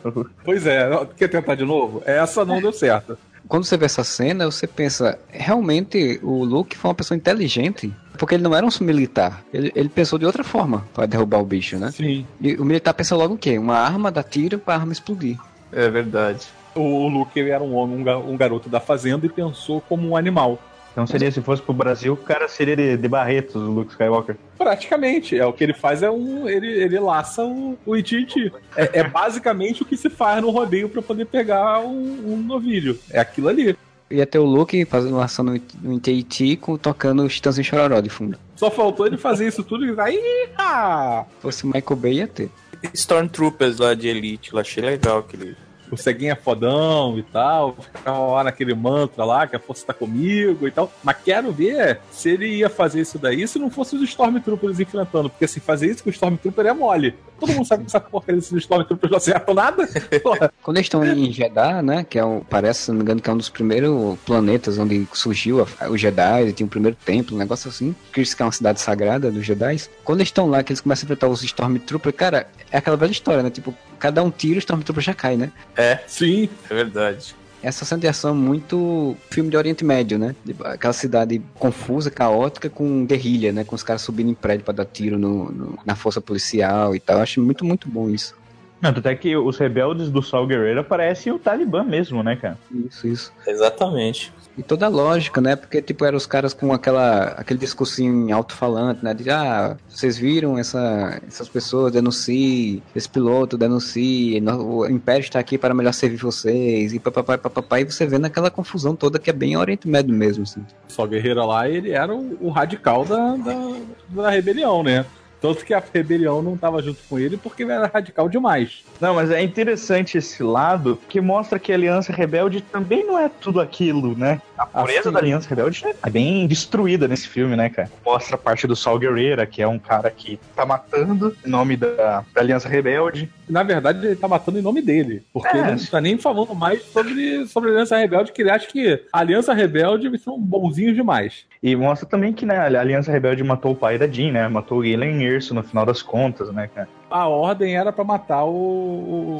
Pois é, quer tentar de novo? Essa não deu certo. Quando você vê essa cena, você pensa, realmente o Luke foi uma pessoa inteligente. Porque ele não era um militar. Ele, ele pensou de outra forma para derrubar o bicho, né? Sim. E o militar pensa logo o quê? Uma arma dá tiro pra arma explodir. É verdade. O, Luke era um homem, um garoto da fazenda e pensou como um animal. Então seria, se fosse pro Brasil, o cara seria de, de Barretos, o Luke Skywalker. Praticamente. É o que ele faz é um. Ele, ele laça o, o Iti é, é basicamente o que se faz no rodeio pra poder pegar um, um novilho. É aquilo ali. Ia ter o Luke fazendo laçando no ITIT com tocando Chitãozinho Chororó de fundo. Só faltou ele fazer isso tudo e aí. Ah! Se fosse Michael Bay, ia ter. Stormtroopers lá de Elite, eu achei legal aquele. O ceguinho é fodão e tal, ficava lá naquele mantra lá, que a força tá comigo e tal. Mas quero ver se ele ia fazer isso daí se não fosse os Stormtroopers enfrentando. Porque assim, fazer isso com o Stormtrooper é mole. Todo mundo sabe que essa porcaria desses Stormtroopers não acertam nada. Porra. Quando eles estão em Jeddah, né? Que é um, parece, se não me engano, que é um dos primeiros planetas onde surgiu a, os Jedi, tinha o primeiro templo, um negócio assim. Que é uma cidade sagrada dos Jedi. Quando eles estão lá, que eles começam a enfrentar os Stormtroopers, cara, é aquela velha história, né? Tipo, cada um tira, o Stormtrooper já cai, né? É, Sim, é verdade. Essa cena de ação é muito filme de Oriente Médio, né? Aquela cidade confusa, caótica, com guerrilha, né? Com os caras subindo em prédio pra dar tiro no, no- na força policial e tal. Eu acho muito, muito bom isso. Não, até que os rebeldes do Sal Guerreiro parecem o Talibã mesmo, né, cara? Isso, isso. Exatamente. E toda a lógica, né? Porque, tipo, eram os caras com aquela, aquele discursinho alto-falante, né? De, ah, vocês viram essa, essas pessoas, denuncie, esse piloto denuncie, o Império está aqui para melhor servir vocês, e papapá, papapá, e você vê naquela confusão toda que é bem Oriente Médio mesmo, assim. só Guerreiro lá, ele era o, o radical da, da, da rebelião, né? Tanto que a rebelião não tava junto com ele porque ele era radical demais. Não, mas é interessante esse lado que mostra que a Aliança Rebelde também não é tudo aquilo, né? A pureza Assim. da Aliança Rebelde é bem destruída nesse filme, né, cara? Mostra a parte do Sol Guerreira, que é um cara que tá matando em nome da, da Aliança Rebelde. Na verdade, ele tá matando em nome dele. Porque É. ele não tá nem falando mais sobre, sobre a Aliança Rebelde, que ele acha que a Aliança Rebelde são bonzinhos demais. E mostra também que né, a Aliança Rebelde matou o pai da Jean, né? Matou o Galen Erso no final das contas, né, cara? A ordem era pra matar o, o,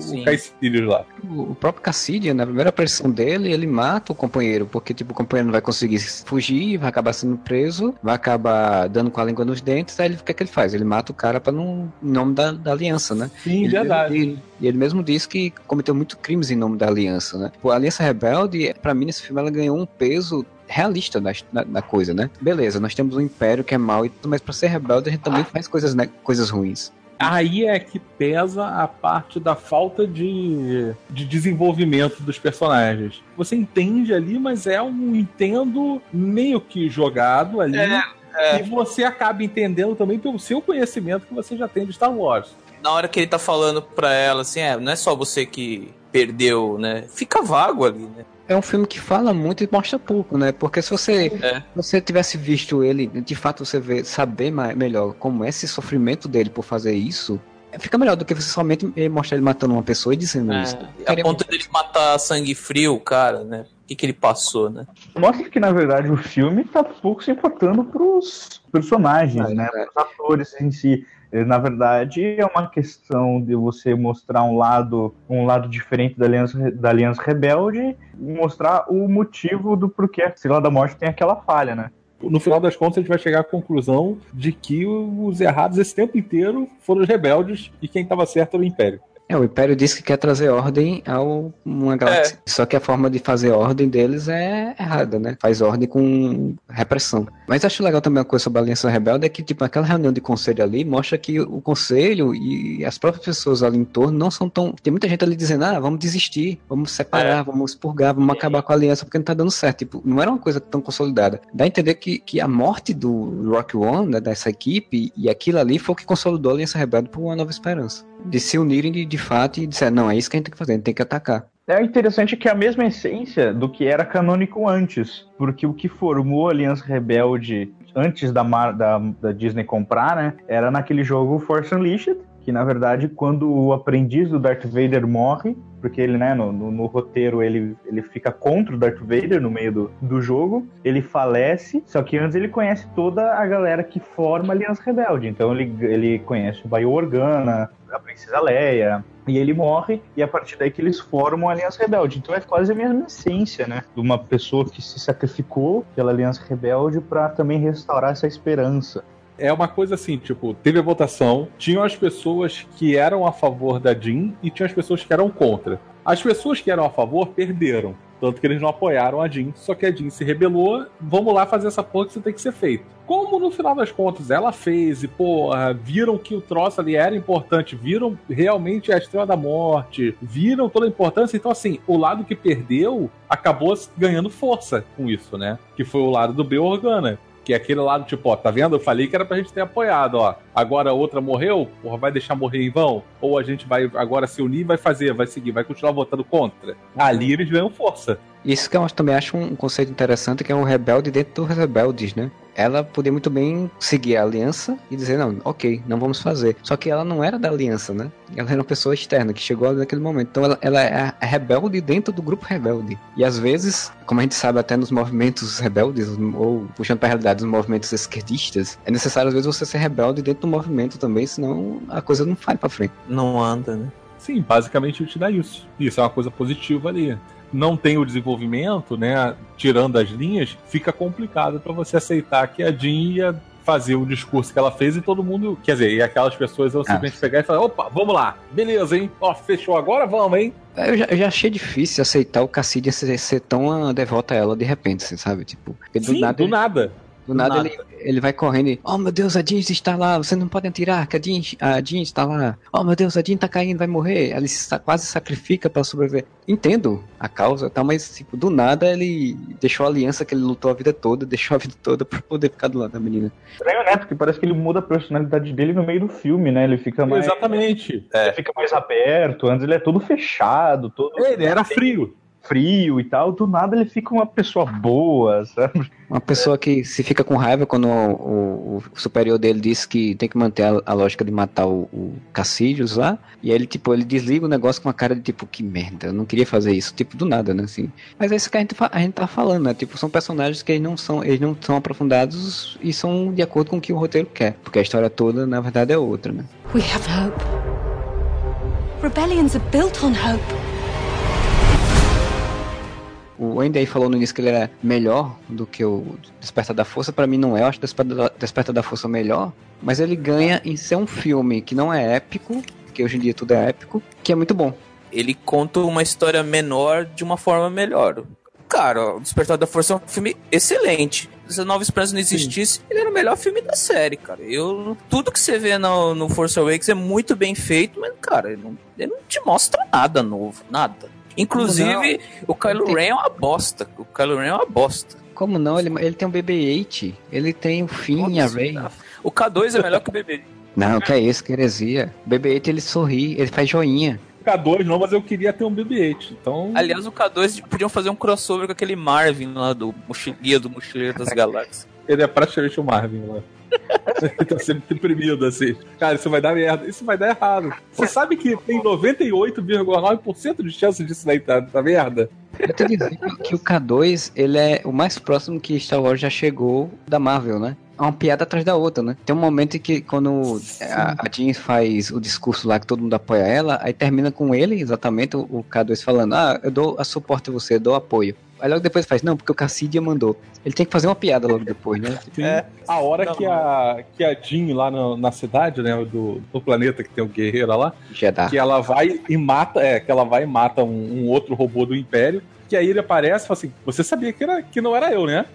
lá. O próprio Cassidy, na primeira aparição dele, ele mata o companheiro, porque tipo, o companheiro não vai conseguir fugir, vai acabar sendo preso, vai acabar dando com a língua nos dentes, aí ele, o que é que ele faz? Ele mata o cara para não, em nome da, da aliança, né? Sim, Ele verdade. mesmo- E, e ele mesmo disse que cometeu muito crimes em nome da aliança, né? Pô, a Aliança Rebelde, pra mim, nesse filme, ela ganhou um peso realista da, da, da coisa, né? Beleza, nós temos um império que é mau, e tudo, mas pra ser rebelde a gente também faz coisas, né, coisas ruins. Aí é que pesa a parte da falta de, de desenvolvimento dos personagens. Você entende ali, mas é um entendo meio que jogado ali. é. E você acaba entendendo também pelo seu conhecimento que você já tem de Star Wars. Na hora que ele tá falando pra ela, assim, é, não é só você que perdeu, né? Fica vago ali, né? É um filme que fala muito e mostra pouco, né? Porque se você, É. se você tivesse visto ele, de fato você vê, saber mais, melhor como é esse sofrimento dele por fazer isso, fica melhor do que você somente eh, mostrar ele matando uma pessoa e dizendo isso. É, a Ficaria ponto dele matar sangue frio, o cara, né? O que, que ele passou, né? Mostra que, na verdade, o filme tá pouco se importando pros personagens, É, né? é. Pros atores em si. Eh, Na verdade, é uma questão de você mostrar um lado, um lado diferente da Aliança, da Aliança Rebelde e mostrar o motivo do porquê a Estrela da Morte tem aquela falha, né? No final das contas, a gente vai chegar à conclusão de que os errados esse tempo inteiro foram os rebeldes e quem estava certo era o Império. É, o Império diz que quer trazer ordem a uma galáxia. Só que a forma de fazer ordem deles é errada, né? Faz ordem com repressão. Mas acho legal também uma coisa sobre a Aliança Rebelde é que, tipo, aquela reunião de conselho ali mostra que o conselho e as próprias pessoas ali em torno não são tão. Tem muita gente ali dizendo, ah, vamos desistir, vamos separar, vamos expurgar, vamos acabar com a aliança porque não tá dando certo. Tipo, não era uma coisa tão consolidada. Dá a entender que, que a morte do Rock One, né, dessa equipe, e aquilo ali foi o que consolidou a Aliança Rebelde por uma nova esperança de se unirem de, de fato e disser, não, é isso que a gente tem que fazer, a gente tem que atacar. É interessante que é a mesma essência do que era canônico antes, porque o que formou a Aliança Rebelde antes da, da, da Disney comprar, né, era naquele jogo Force Unleashed, que na verdade quando o aprendiz do Darth Vader morre, porque ele, né, no, no, no roteiro ele, ele fica contra o Darth Vader no meio do, do jogo, ele falece, só que antes ele conhece toda a galera que forma a Aliança Rebelde, então ele, ele conhece o Baio Organa, a princesa Leia. E ele morre, e a partir daí que eles formam a Aliança Rebelde. Então é quase a mesma essência, né? De uma pessoa que se sacrificou pela Aliança Rebelde para também restaurar essa esperança. É uma coisa assim, tipo, teve a votação, tinham as pessoas que eram a favor da Jean e tinham as pessoas que eram contra. As pessoas que eram a favor perderam. Tanto que eles não apoiaram a Jean, só que a Jean se rebelou, vamos lá fazer essa porra que você tem que ser feito. Como no final das contas ela fez, e porra, viram que o troço ali era importante, viram realmente a Estrela da Morte, viram toda a importância, então assim, o lado que perdeu acabou ganhando força com isso, né? Que foi o lado do B Organa. Que é aquele lado, tipo, ó, tá vendo? Eu falei que era pra gente ter apoiado, ó. Agora a outra morreu, porra, vai deixar morrer em vão? Ou a gente vai agora se unir e vai fazer, vai seguir, vai continuar votando contra? Ali eles ganham força. Isso que eu também acho um conceito interessante, que é um rebelde dentro dos rebeldes, né? Ela podia muito bem seguir a aliança e dizer, não, ok, não vamos fazer. Só que ela não era da aliança, né? Ela era uma pessoa externa que chegou ali naquele momento. Então ela, ela é a rebelde dentro do grupo rebelde. E às vezes, como a gente sabe até nos movimentos rebeldes, ou puxando para a realidade, nos movimentos esquerdistas, é necessário às vezes você ser rebelde dentro do movimento também, senão a coisa não vai para frente. Não anda, né? Sim, basicamente te dá isso. Isso é uma coisa positiva ali não tem o desenvolvimento, né, tirando as linhas, fica complicado para você aceitar que a Jean ia fazer o discurso que ela fez e todo mundo, quer dizer, e aquelas pessoas vão simplesmente ah. pegar e falar, opa, vamos lá, beleza, hein, ó, fechou agora, vamos, hein. Eu já, eu já achei difícil aceitar o Cassidy ser, ser tão devota a ela de repente, assim, sabe, tipo, do Sim, nada, do ele... nada. Do nada, nada, ele, ele vai correndo e, oh meu Deus, a Jean está lá, você não pode atirar, que a Jean, a Jean está lá. Oh meu Deus, a Jean está caindo, vai morrer. Ele se, quase sacrifica para sobreviver. Entendo a causa, tá, mas tipo, do nada ele deixou a aliança que ele lutou a vida toda, deixou a vida toda para poder ficar do lado da menina. Estranho, né? Porque parece que ele muda a personalidade dele no meio do filme, né? Ele fica mais. Exatamente. Ele fica mais aberto, antes ele é todo fechado, todo. Ele era frio frio e tal, do nada ele fica uma pessoa boa, sabe? Uma pessoa que se fica com raiva quando o, o, o superior dele diz que tem que manter a, a lógica de matar o, o Cassidius lá, e aí ele, tipo, ele desliga o negócio com uma cara de tipo, que merda, eu não queria fazer isso, tipo, do nada, né, assim. Mas é isso que a gente, a gente tá falando, né, tipo, são personagens que eles não são, eles não são aprofundados e são de acordo com o que o roteiro quer, porque a história toda, na verdade, é outra, né. We have hope. Rebellions are built on hope. O Andy aí falou no início que ele era melhor do que o Despertar da Força. Para mim não é, eu acho o Despertar da Força melhor. Mas ele ganha em ser um filme que não é épico, que hoje em dia tudo é épico, que é muito bom. Ele conta uma história menor de uma forma melhor. Cara, o Despertar da Força é um filme excelente. Se a Nova Esperança não existisse, Sim. ele era o melhor filme da série, cara. Eu, tudo que você vê no, no Force Awakens é muito bem feito, mas, cara, ele não, ele não te mostra nada novo, nada. Inclusive, o Kylo Ren é uma bosta. O Kylo Ren é uma bosta. Como não? Ele, ele tem um BB-8, ele tem o Finn, a Rey. O K2 é melhor que o BB. Não, que é isso, que heresia. O BB-8 ele sorri, ele faz joinha. K2 não, mas eu queria ter um BB-8. Então... Aliás, o K2 podiam fazer um crossover com aquele Marvin lá do Mochileiro do Mochileiro das Galáxias. Ele é praticamente o Marvin lá. Ele tá sempre deprimido, assim. Cara, isso vai dar merda. Isso vai dar errado. Você sabe que tem 98,9% de chance disso daí tá, tá merda? Eu tô dizendo que o K2, ele é o mais próximo que Star Wars já chegou da Marvel, né? É uma piada atrás da outra, né? Tem um momento em que quando a, a Jean faz o discurso lá que todo mundo apoia ela, aí termina com ele, exatamente, o, o K2 falando, ah, eu dou a suporte a você, eu dou apoio. Aí logo depois faz, não, porque o Cassidia mandou. Ele tem que fazer uma piada logo depois, né? É, a hora não, que, a, que a Jean lá no, na cidade, né, do, do planeta que tem o guerreiro lá, Jeddah. que ela vai e mata, é, que ela vai e mata um, um outro robô do Império, que aí ele aparece e fala assim: Você sabia que, era, que não era eu, né?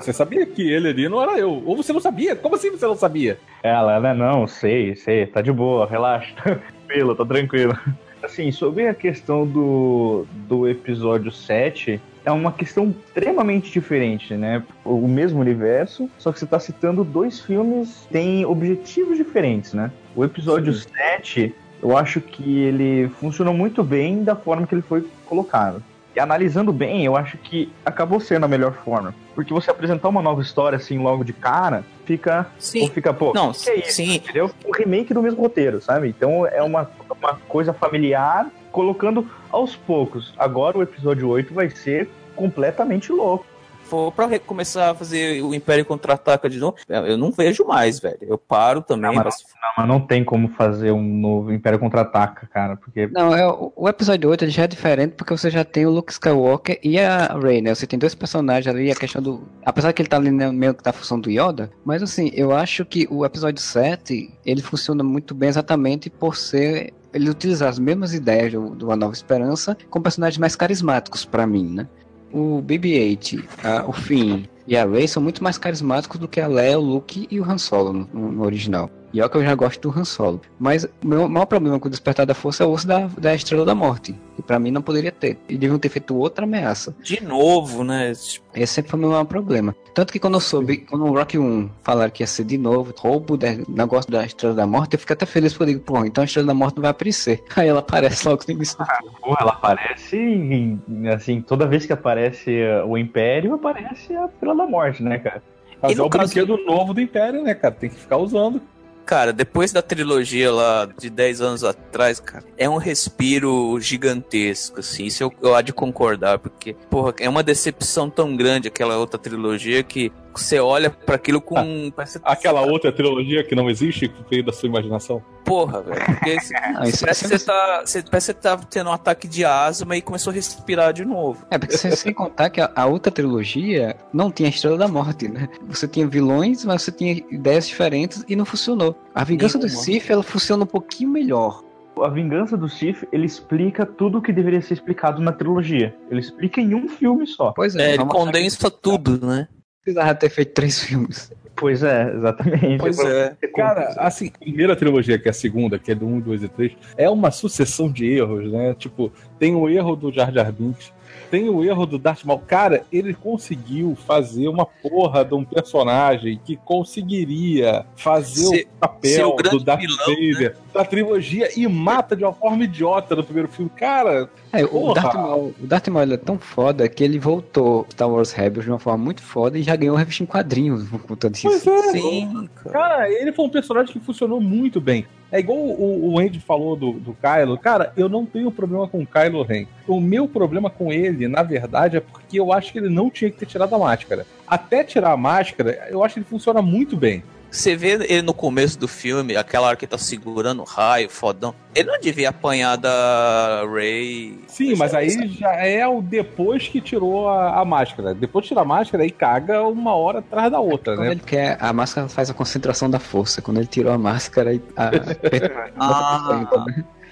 Você sabia que ele ali não era eu. Ou você não sabia? Como assim você não sabia? Ela, né? Não, sei, sei, tá de boa, relaxa. tranquilo, tá tranquilo. Assim, sobre a questão do, do episódio 7, é uma questão extremamente diferente, né? O mesmo universo, só que você está citando dois filmes que têm objetivos diferentes, né? O episódio Sim. 7, eu acho que ele funcionou muito bem da forma que ele foi colocado. E analisando bem, eu acho que acabou sendo a melhor forma. Porque você apresentar uma nova história assim logo de cara, fica. Sim. Ou fica, pô, não, que é isso? Sim. Entendeu? Um remake do mesmo roteiro, sabe? Então é uma, uma coisa familiar, colocando aos poucos. Agora o episódio 8 vai ser completamente louco. for pra começar a fazer o Império Contra-Ataca de novo, eu não vejo mais, velho. Eu paro também. Não, mas- Não, mas não tem como fazer um novo Império Contra-Ataca, cara, porque Não, é, o, episódio 8 ele já é diferente porque você já tem o Luke Skywalker e a Rey, né? Você tem dois personagens ali, a questão do. Apesar que ele tá ali meio que da função do Yoda, mas assim, eu acho que o episódio 7 ele funciona muito bem exatamente por ser. Ele utilizar as mesmas ideias do, do A Nova Esperança com personagens mais carismáticos pra mim, né? O BB-8, a- o Finn e a Rey são muito mais carismáticos do que a Leia, o Luke e o Han Solo no- no original. E olha que eu já gosto do Han Solo. Mas o meu maior problema com o Despertar da Força é o osso da, da Estrela da Morte. Que pra mim não poderia ter. E deviam ter feito outra ameaça. De novo, né? Esse sempre foi o meu maior problema. Tanto que quando eu soube, quando o Rock 1 falaram que ia ser de novo, roubo, negócio da Estrela da Morte, eu fico até feliz porque eu digo, pô, então a Estrela da Morte não vai aparecer. Aí ela aparece logo no início filme. Pô, ela aparece, em- assim, toda vez que aparece uh, o Império, aparece a Estrela da Morte, né, cara? É o caso- brinquedo novo do Império, né, cara? Tem que ficar usando. Cara, depois da trilogia lá de 10 anos atrás, cara, é um respiro gigantesco, assim. Isso eu, eu há de concordar, porque, porra, é uma decepção tão grande aquela outra trilogia que você olha pra aquilo com. parece- Aquela outra trilogia que não existe, que veio da sua imaginação. Porra, velho. Esse- Não, isso- parece, que você tá, você, parece que você tá tendo um ataque de asma e começou a respirar de novo. É, porque sem, sem contar que a, a outra trilogia não tinha a Estrela da Morte, né? Você tinha vilões, mas você tinha ideias diferentes e não funcionou. A Vingança do. Sith, ela funciona um pouquinho melhor. A Vingança do Sith, ele explica tudo o que deveria ser explicado na trilogia. Ele explica em um filme só. Pois é, É, ele condensa tudo, né? Precisava ter feito três filmes. Pois é, exatamente. Pois é. Cara, assim, a primeira trilogia, que é a segunda, que é do 1, 2 e 3, é uma sucessão de erros, né? Tipo, tem o erro do Jar Jar Binks, tem o erro do Darth Maul. Cara, ele conseguiu fazer uma porra de um personagem que conseguiria fazer Ser- o papel o grande do Darth vilão, Vader da trilogia e mata de uma forma idiota no primeiro filme. Cara, É, o! Darth Maul, o Darth Maul ele é tão foda que ele voltou Star Wars Rebels de uma forma muito foda e já ganhou revista em quadrinhos por conta disso. pois é. Sim, cara. Cara, ele foi um personagem que funcionou muito bem. É igual o, o Andy falou do, do Kylo. Cara, eu não tenho problema com o Kylo Ren. O meu problema com ele, na verdade, é porque eu acho que ele não tinha que ter tirado a máscara. Até tirar a máscara, eu acho que ele funciona muito bem. Você vê ele no começo do filme, aquela hora que ele tá segurando o raio, fodão. Ele não devia apanhar da Ray. Sim, mas aí já é o depois que tirou a, a máscara. Depois de tirar a máscara, aí caga uma hora atrás da outra, Quando né? ele quer, a máscara faz a concentração da força. Quando ele tirou a máscara e a, Ah.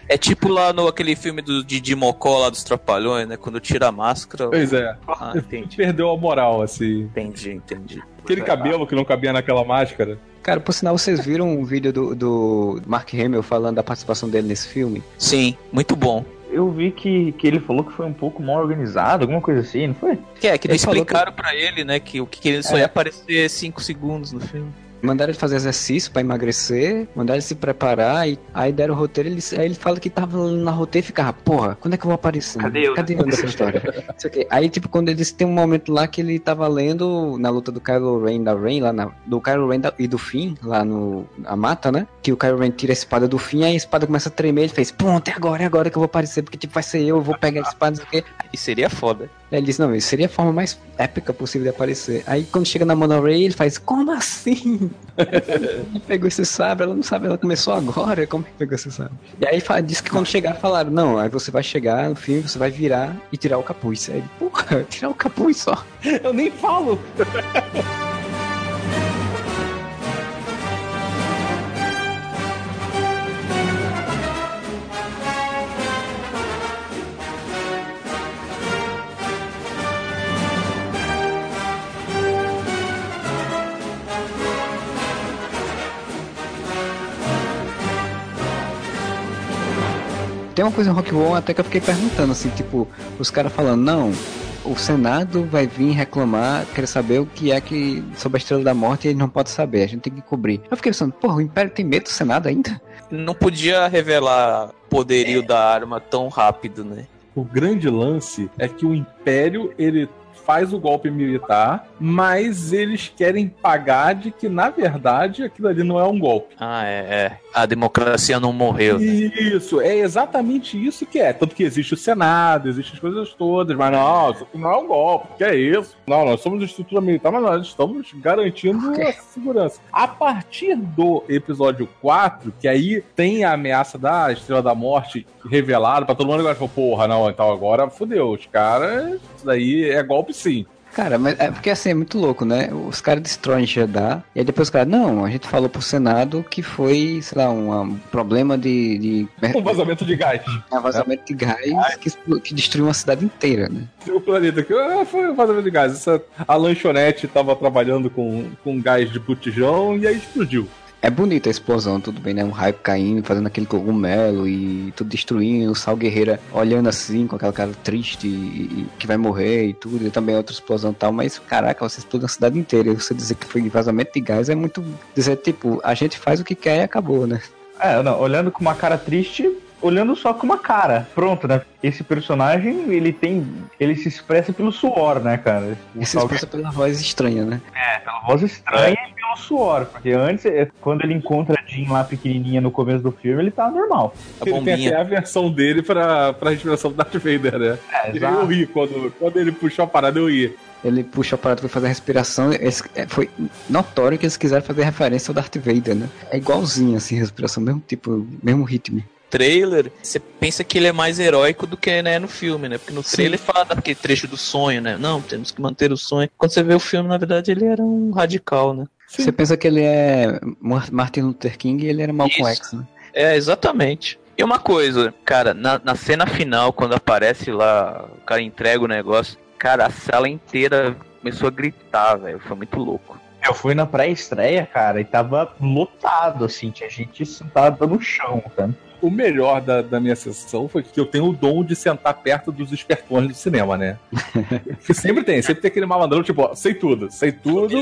É tipo lá no aquele filme do Didi Mocó lá dos Trapalhões, né? Quando tira a máscara. Pois é. Ah, entendi. Perdeu a moral, assim. Entendi, entendi. Aquele cabelo que não cabia naquela máscara. Cara, por sinal, vocês viram um vídeo do, do Mark Hamill falando da participação dele nesse filme? Sim, muito bom. Eu vi que, que ele falou que foi um pouco mal organizado, alguma coisa assim, não foi? Que é, que Ele explicaram pra ele, né, que o que ele só É. ia aparecer 5 segundos no filme. Mandaram ele fazer exercício pra emagrecer, mandaram ele se preparar, e aí deram o roteiro, ele, aí ele fala que tava na roteiro e ficava, porra, quando é que eu vou aparecer? Cadê eu? Cadê eu nessa história? Aí, tipo, quando ele disse tem um momento lá que ele tava lendo na luta do Kylo Ren da Ren, lá na, do Kylo Ren da- e do Finn, lá no na mata, né? Que o Kylo Ren tira a espada do Finn, aí a espada começa a tremer, ele fez, pronto, é agora, é agora que eu vou aparecer, porque tipo, vai ser eu, eu vou pegar a espada, não sei o quê. E seria foda. Ele disse, não, isso seria a forma mais épica possível de aparecer. Aí quando chega na Rey, ele faz, como assim? ele pegou esse sabre, ela não sabe, ela começou agora, como que pegou esse sabre? E aí disse que quando chegar, falaram, não, aí você vai chegar no filme, você vai virar e tirar o capuz. Aí ele, porra, tirar o capuz só. Eu nem falo. Tem uma coisa em Rock One até que eu fiquei perguntando, assim, tipo, os caras falando, não, o Senado vai vir reclamar, querer saber o que é que sobre a Estrela da Morte e ele não pode saber, a gente tem que cobrir. Eu fiquei pensando, porra, o Império tem medo do Senado ainda? Não podia revelar poderio da arma tão rápido, né? O grande lance é que o Império, ele faz o golpe militar, mas eles querem pagar de que, na verdade, aquilo ali não é um golpe. Ah, é, é. A democracia não morreu. Né? Isso, é exatamente isso que é. Tanto que existe o Senado, existem as coisas todas, mas não, isso não é um golpe, que é isso? Não, nós somos estrutura militar, mas nós estamos garantindo a segurança. A partir do episódio 4, que aí tem a ameaça da Estrela da Morte revelada pra todo mundo, agora falou, porra, não, então agora fodeu, os caras, isso daí é golpe sim. Cara, mas é porque assim, é muito louco, né? Os caras destroem Jeddah, e aí depois os caras, não, a gente falou pro Senado que foi, sei lá, um, um problema de, de. Um vazamento de gás. Um vazamento de gás que, explo- que destruiu uma cidade inteira, né? O planeta aqui, ah, foi um vazamento de gás. Essa, a lanchonete tava trabalhando com, com gás de botijão e aí explodiu. É bonita a explosão, tudo bem, né? Um raio caindo, fazendo aquele cogumelo e tudo destruindo. O Sal Guerreira olhando assim, com aquela cara triste e, e que vai morrer e tudo. E também outra explosão e tal. Mas, caraca, você explodiu a cidade inteira. E você dizer que foi vazamento de gás é muito dizer, tipo, a gente faz o que quer e acabou, né? É, não, olhando com uma cara triste, olhando só com uma cara. Pronto, né? Esse personagem, ele tem. Ele se expressa pelo suor, né, cara? O Isso tal- expressa pela voz estranha, né? É, pela voz estranha e pelo suor. Porque antes, é, quando ele encontra a Jean lá pequenininha no começo do filme, ele tá normal. A Ele tem até a versão dele pra, pra respiração do Darth Vader, né? É, exato. eu ri quando, quando ele puxou a parada, eu ri. Ele puxa o aparato pra fazer a respiração. É, foi notório que eles quiseram fazer referência ao Darth Vader, né? É igualzinho, assim, a respiração, mesmo tipo, mesmo ritmo. Trailer, você pensa que ele é mais heróico do que né, no filme, né? Porque no Sim. trailer fala daquele trecho do sonho, né? Não, temos que manter o sonho. Quando você vê o filme, na verdade, ele era um radical, né? Você pensa que ele é Mar- Martin Luther King e ele era Malcolm Isso. X, né? É, exatamente. E uma coisa, cara, na, na cena final, quando aparece lá, o cara entrega o negócio, cara, a sala inteira começou a gritar, velho. Foi muito louco. Eu fui na pré-estreia, cara, e tava lotado, assim, tinha gente sentada no chão, cara. O melhor da, da minha sessão foi que eu tenho o dom de sentar perto dos espertões do cinema, né? que sempre tem, sempre tem aquele malandrão, tipo, ó, sei tudo, sei tudo,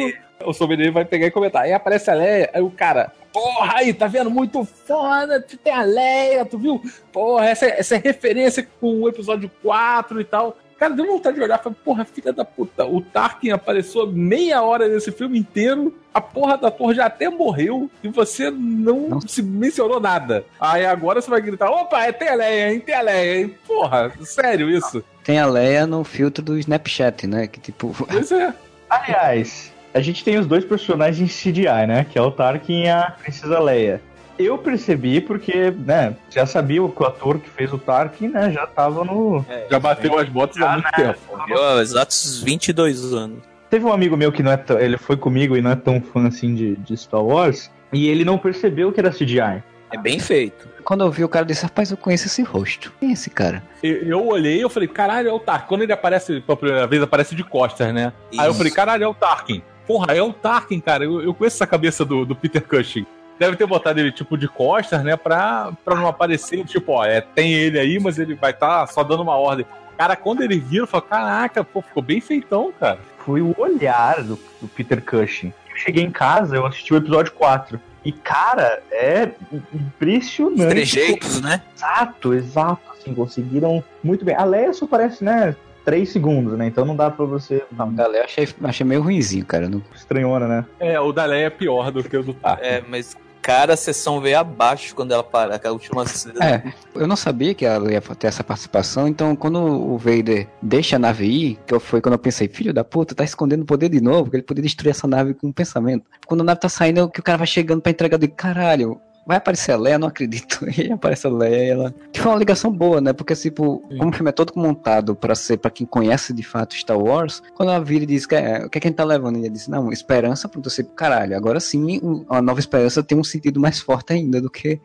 o sommelier vai pegar e comentar. Aí aparece a Leia, aí o cara, porra, aí, tá vendo? Muito foda, tu tem a Leia, tu viu? Porra, essa, essa é referência com o episódio 4 e tal. Cara, deu vontade de olhar e falei, porra, filha da puta, o Tarkin apareceu meia hora nesse filme inteiro, a porra da torre já até morreu e você não, Não. se mencionou nada. Aí agora você vai gritar, opa, é tem a Leia, hein, tem a Leia, hein? Porra, sério isso? Tem a Leia no filtro do Snapchat, né? Que tipo, Pois é. Aliás, a gente tem os dois personagens CGI, né? Que é o Tarkin e a Princesa Leia. Eu percebi porque, né, já sabia que o ator que fez o Tarkin, né, já tava no... Já bateu as botas há muito tempo. Deu exatos 22 anos. Teve um amigo meu que não é tão... ele foi comigo e não é tão fã, assim, de, de Star Wars, e ele não percebeu que era CGI. É bem feito. quando eu vi o cara, eu disse, rapaz, eu conheço esse rosto. Quem é esse cara? Eu, eu olhei e eu falei, caralho, é o Tarkin. Quando ele aparece pela primeira vez, aparece de costas, né? Aí eu Isso. falei, caralho, é o Tarkin. Porra, é o Tarkin, cara. Eu, eu conheço essa cabeça do, do Peter Cushing. Deve ter botado ele, tipo, de costas, né? Pra, pra não aparecer, tipo, ó, é, tem ele aí, mas ele vai estar só dando uma ordem. Cara, quando ele vira, eu falo, caraca, pô, ficou bem feitão, cara. Foi o olhar do, do Peter Cushing. Eu cheguei em casa, eu assisti o episódio 4. E, cara, é impressionante. Trejeitos, né? Exato, exato. Assim, conseguiram muito bem. A Leia só parece, né? 3 segundos, né? Então não dá pra você. Não, galera, eu achei, achei meio ruinzinho, cara. Não- Estranhona, né? É, o da Leia é pior do que o do Tarkin. É, mas, cara, a sessão veio abaixo quando ela para. Aquela última cena. É, eu não sabia que ela ia ter essa participação, então quando o Vader deixa a nave ir, que foi quando eu pensei, filho da puta, tá escondendo o poder de novo, que ele poderia destruir essa nave com um pensamento. Quando a nave tá saindo, que o cara vai chegando pra entregar, digo, caralho, vai aparecer a Leia, não acredito. E aparece a Leia, e ela... Que foi uma ligação boa, né? Porque, tipo, como o filme é todo montado pra ser, pra quem conhece de fato Star Wars, quando ela vira e diz, que é, o que é que a gente tá levando? E ele diz, não, esperança, pronto, eu sei, caralho, agora sim, a nova esperança tem um sentido mais forte ainda do que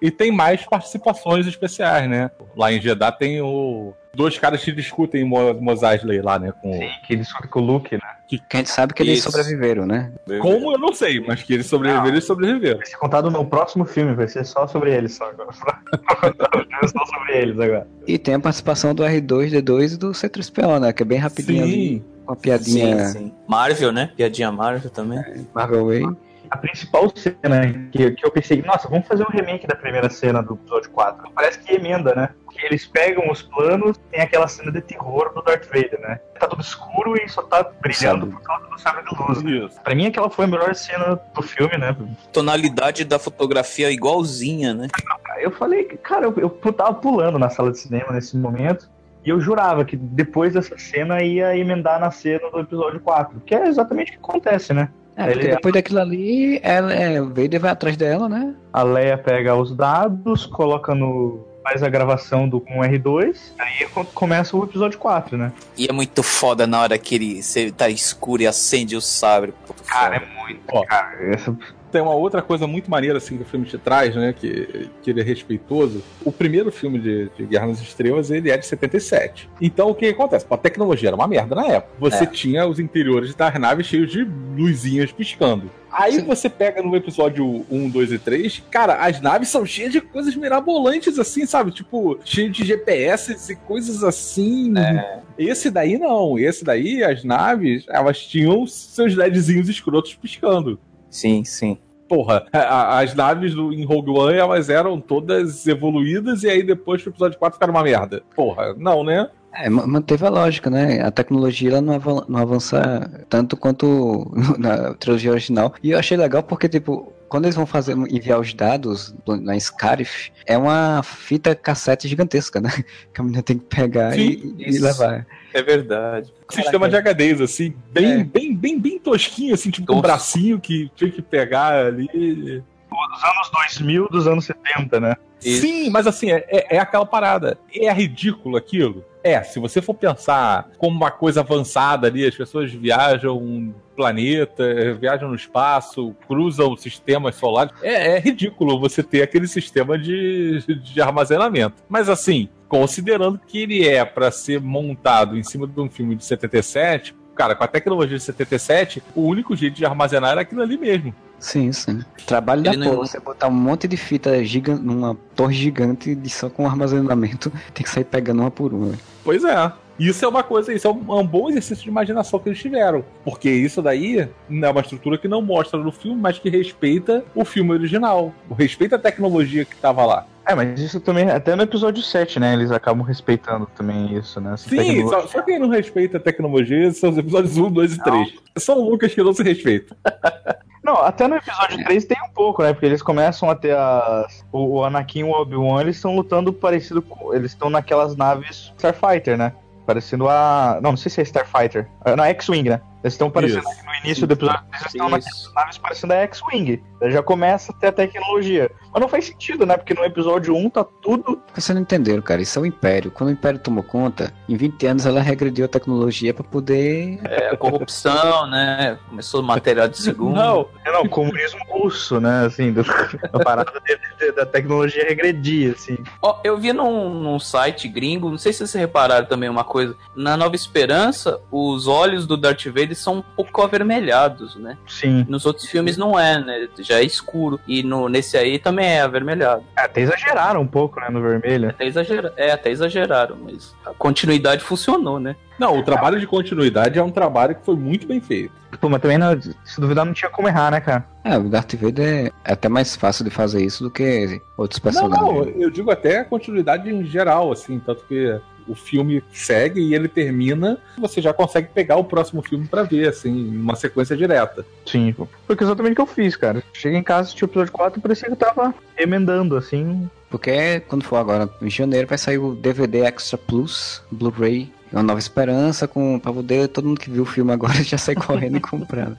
E tem mais participações especiais, né? Lá em Jeddah tem o. Dois caras que discutem Mo- Mos Eisley lá, né? Com... Que ele discute com o Luke, né? Que a gente sabe que eles Isso. sobreviveram, né? Como eu não sei, mas que eles sobreviveram, eles sobreviveram. Vai ser contado no próximo filme, vai ser só sobre eles só agora. só sobre eles agora. E tem a participação do R2D2 e do C3PO, né? Que é bem rapidinho Sim. com a piadinha Sim, sim. Marvel, né? Piadinha Marvel também. Marvel Way. a principal cena que, que eu pensei, nossa, vamos fazer um remake da primeira cena do episódio 4. Parece que emenda, né? Porque eles pegam os planos, tem aquela cena de terror do Darth Vader, né? Tá tudo escuro e só tá brilhando por causa do sabre de luz. Né? Pra mim, aquela foi a melhor cena do filme, né? Tonalidade da fotografia igualzinha, né? Aí eu falei, cara, eu, eu tava pulando na sala de cinema nesse momento. E eu jurava que depois dessa cena ia emendar na cena do episódio 4. Que é exatamente o que acontece, né? É, Ele- depois daquilo ali, ela, é, o Vader vai atrás dela, né? A Leia pega os dados, coloca no. Faz a gravação do com R2, aí co- começa o episódio 4, né? E é muito foda na hora que ele tá escuro e acende o sabre. Cara, foda. é muito. Ó. Cara, essa- Tem uma outra coisa muito maneira assim que o filme te traz, né? Que, que ele é respeitoso. O primeiro filme de, de Guerra nas Estrelas ele é de 77. Então o que acontece? Pô, A tecnologia era uma merda na época. Você É. tinha os interiores das naves cheios de luzinhas piscando. Aí você pega no episódio 1, 2 e 3, cara, as naves são cheias de coisas mirabolantes, assim, sabe? Tipo, cheio de GPS e coisas assim. Esse daí não. Esse daí, as naves, elas tinham seus LEDzinhos escrotos piscando. Sim, sim. Porra, a- as naves do, em Rogue One, elas eram todas evoluídas e aí depois pro episódio 4 ficaram uma merda. Porra, não, né? É, ma- manteve a lógica, né? A tecnologia ela não avança tanto quanto na trilogia original. E eu achei legal porque, tipo, quando eles vão fazer enviar os dados do- na Scarif, é uma fita cassete gigantesca, né? Que a menina tem que pegar e, Sim, e isso. levar. É verdade. Sistema de HDs, assim, bem, É. bem, bem, bem tosquinho, assim, tipo um Tosco. bracinho que tinha que pegar ali. dos anos 2000, dos anos 70, né? Isso. Sim, mas assim, é, é- é aquela parada. É ridículo aquilo? É, se você for pensar como uma coisa avançada ali, as pessoas viajam um planeta, viajam no espaço, cruzam sistemas solares. É, é ridículo você ter aquele sistema de, de armazenamento. Mas assim, considerando que ele é para ser montado em cima de um filme de 77, cara, com a tecnologia de 77, o único jeito de armazenar era aquilo ali mesmo. Sim, sim. Trabalho da Ele não- porra, você botar um monte de fita gigante numa torre gigante de só com armazenamento, tem que sair pegando uma por uma. Pois é. Isso é uma coisa, isso é um, um bom exercício de imaginação que eles tiveram. Porque isso daí é uma estrutura que não mostra no filme, mas que respeita o filme original. Respeita a tecnologia que tava lá. É, mas isso também, até no episódio 7, né? Eles acabam respeitando também isso, né? Essa Sim, tecnologia. só, só quem não respeita a tecnologia são os episódios 1, 2 e 3. Só o Lucas que não se respeita. Não, até no episódio 3 tem um pouco, né? Porque eles começam a ter as. O, Anakin e o Obi-Wan, eles estão lutando parecido com. Eles estão naquelas naves Starfighter, né? Parecendo a. Não, não sei se é Starfighter. É, é X-Wing, né? Eles estão parecendo no início do episódio, eles estão naquelas naves parecendo a X-Wing. Já começa a ter a tecnologia. Mas não faz sentido, né? Porque no episódio 1 tá tudo. Vocês não entenderam, cara. Isso é o Império. Quando o Império tomou conta, em 20 anos ela regrediu a tecnologia pra poder. É, a corrupção, né? Começou o material de segundo. Não, É, não, comunismo russo, né? Assim, do, a parada de- de- da tecnologia regredir, assim. Ó, eu vi num, num site gringo, não sei se vocês repararam também uma coisa. Na Nova Esperança, os olhos do Darth Vader são um pouco avermelhados, né? Sim. Nos outros filmes não é, né? Já é escuro. E no, nesse aí também é avermelhado. É, Até exageraram um pouco, né? No vermelho. Até exagera, é, até exageraram, mas a continuidade funcionou, né? não, o trabalho de continuidade é um trabalho que foi muito bem feito. Pô, mas também, não, se duvidar, não tinha como errar, né, cara? É, o Darth Vader é até mais fácil de fazer isso do que outros Não, personagens. não, eu digo até a continuidade em geral, assim, tanto que o filme segue e ele termina, você já consegue pegar o próximo filme pra ver, assim, numa sequência direta. Sim. Foi exatamente o que eu fiz, cara. Cheguei em casa, assisti o episódio 4 e parecia que eu tava emendando, assim. Porque quando for agora, em janeiro, vai sair o DVD Extra Plus, Blu-ray, Uma Nova Esperança, com, pra poder todo mundo que viu o filme agora já sair correndo e comprando.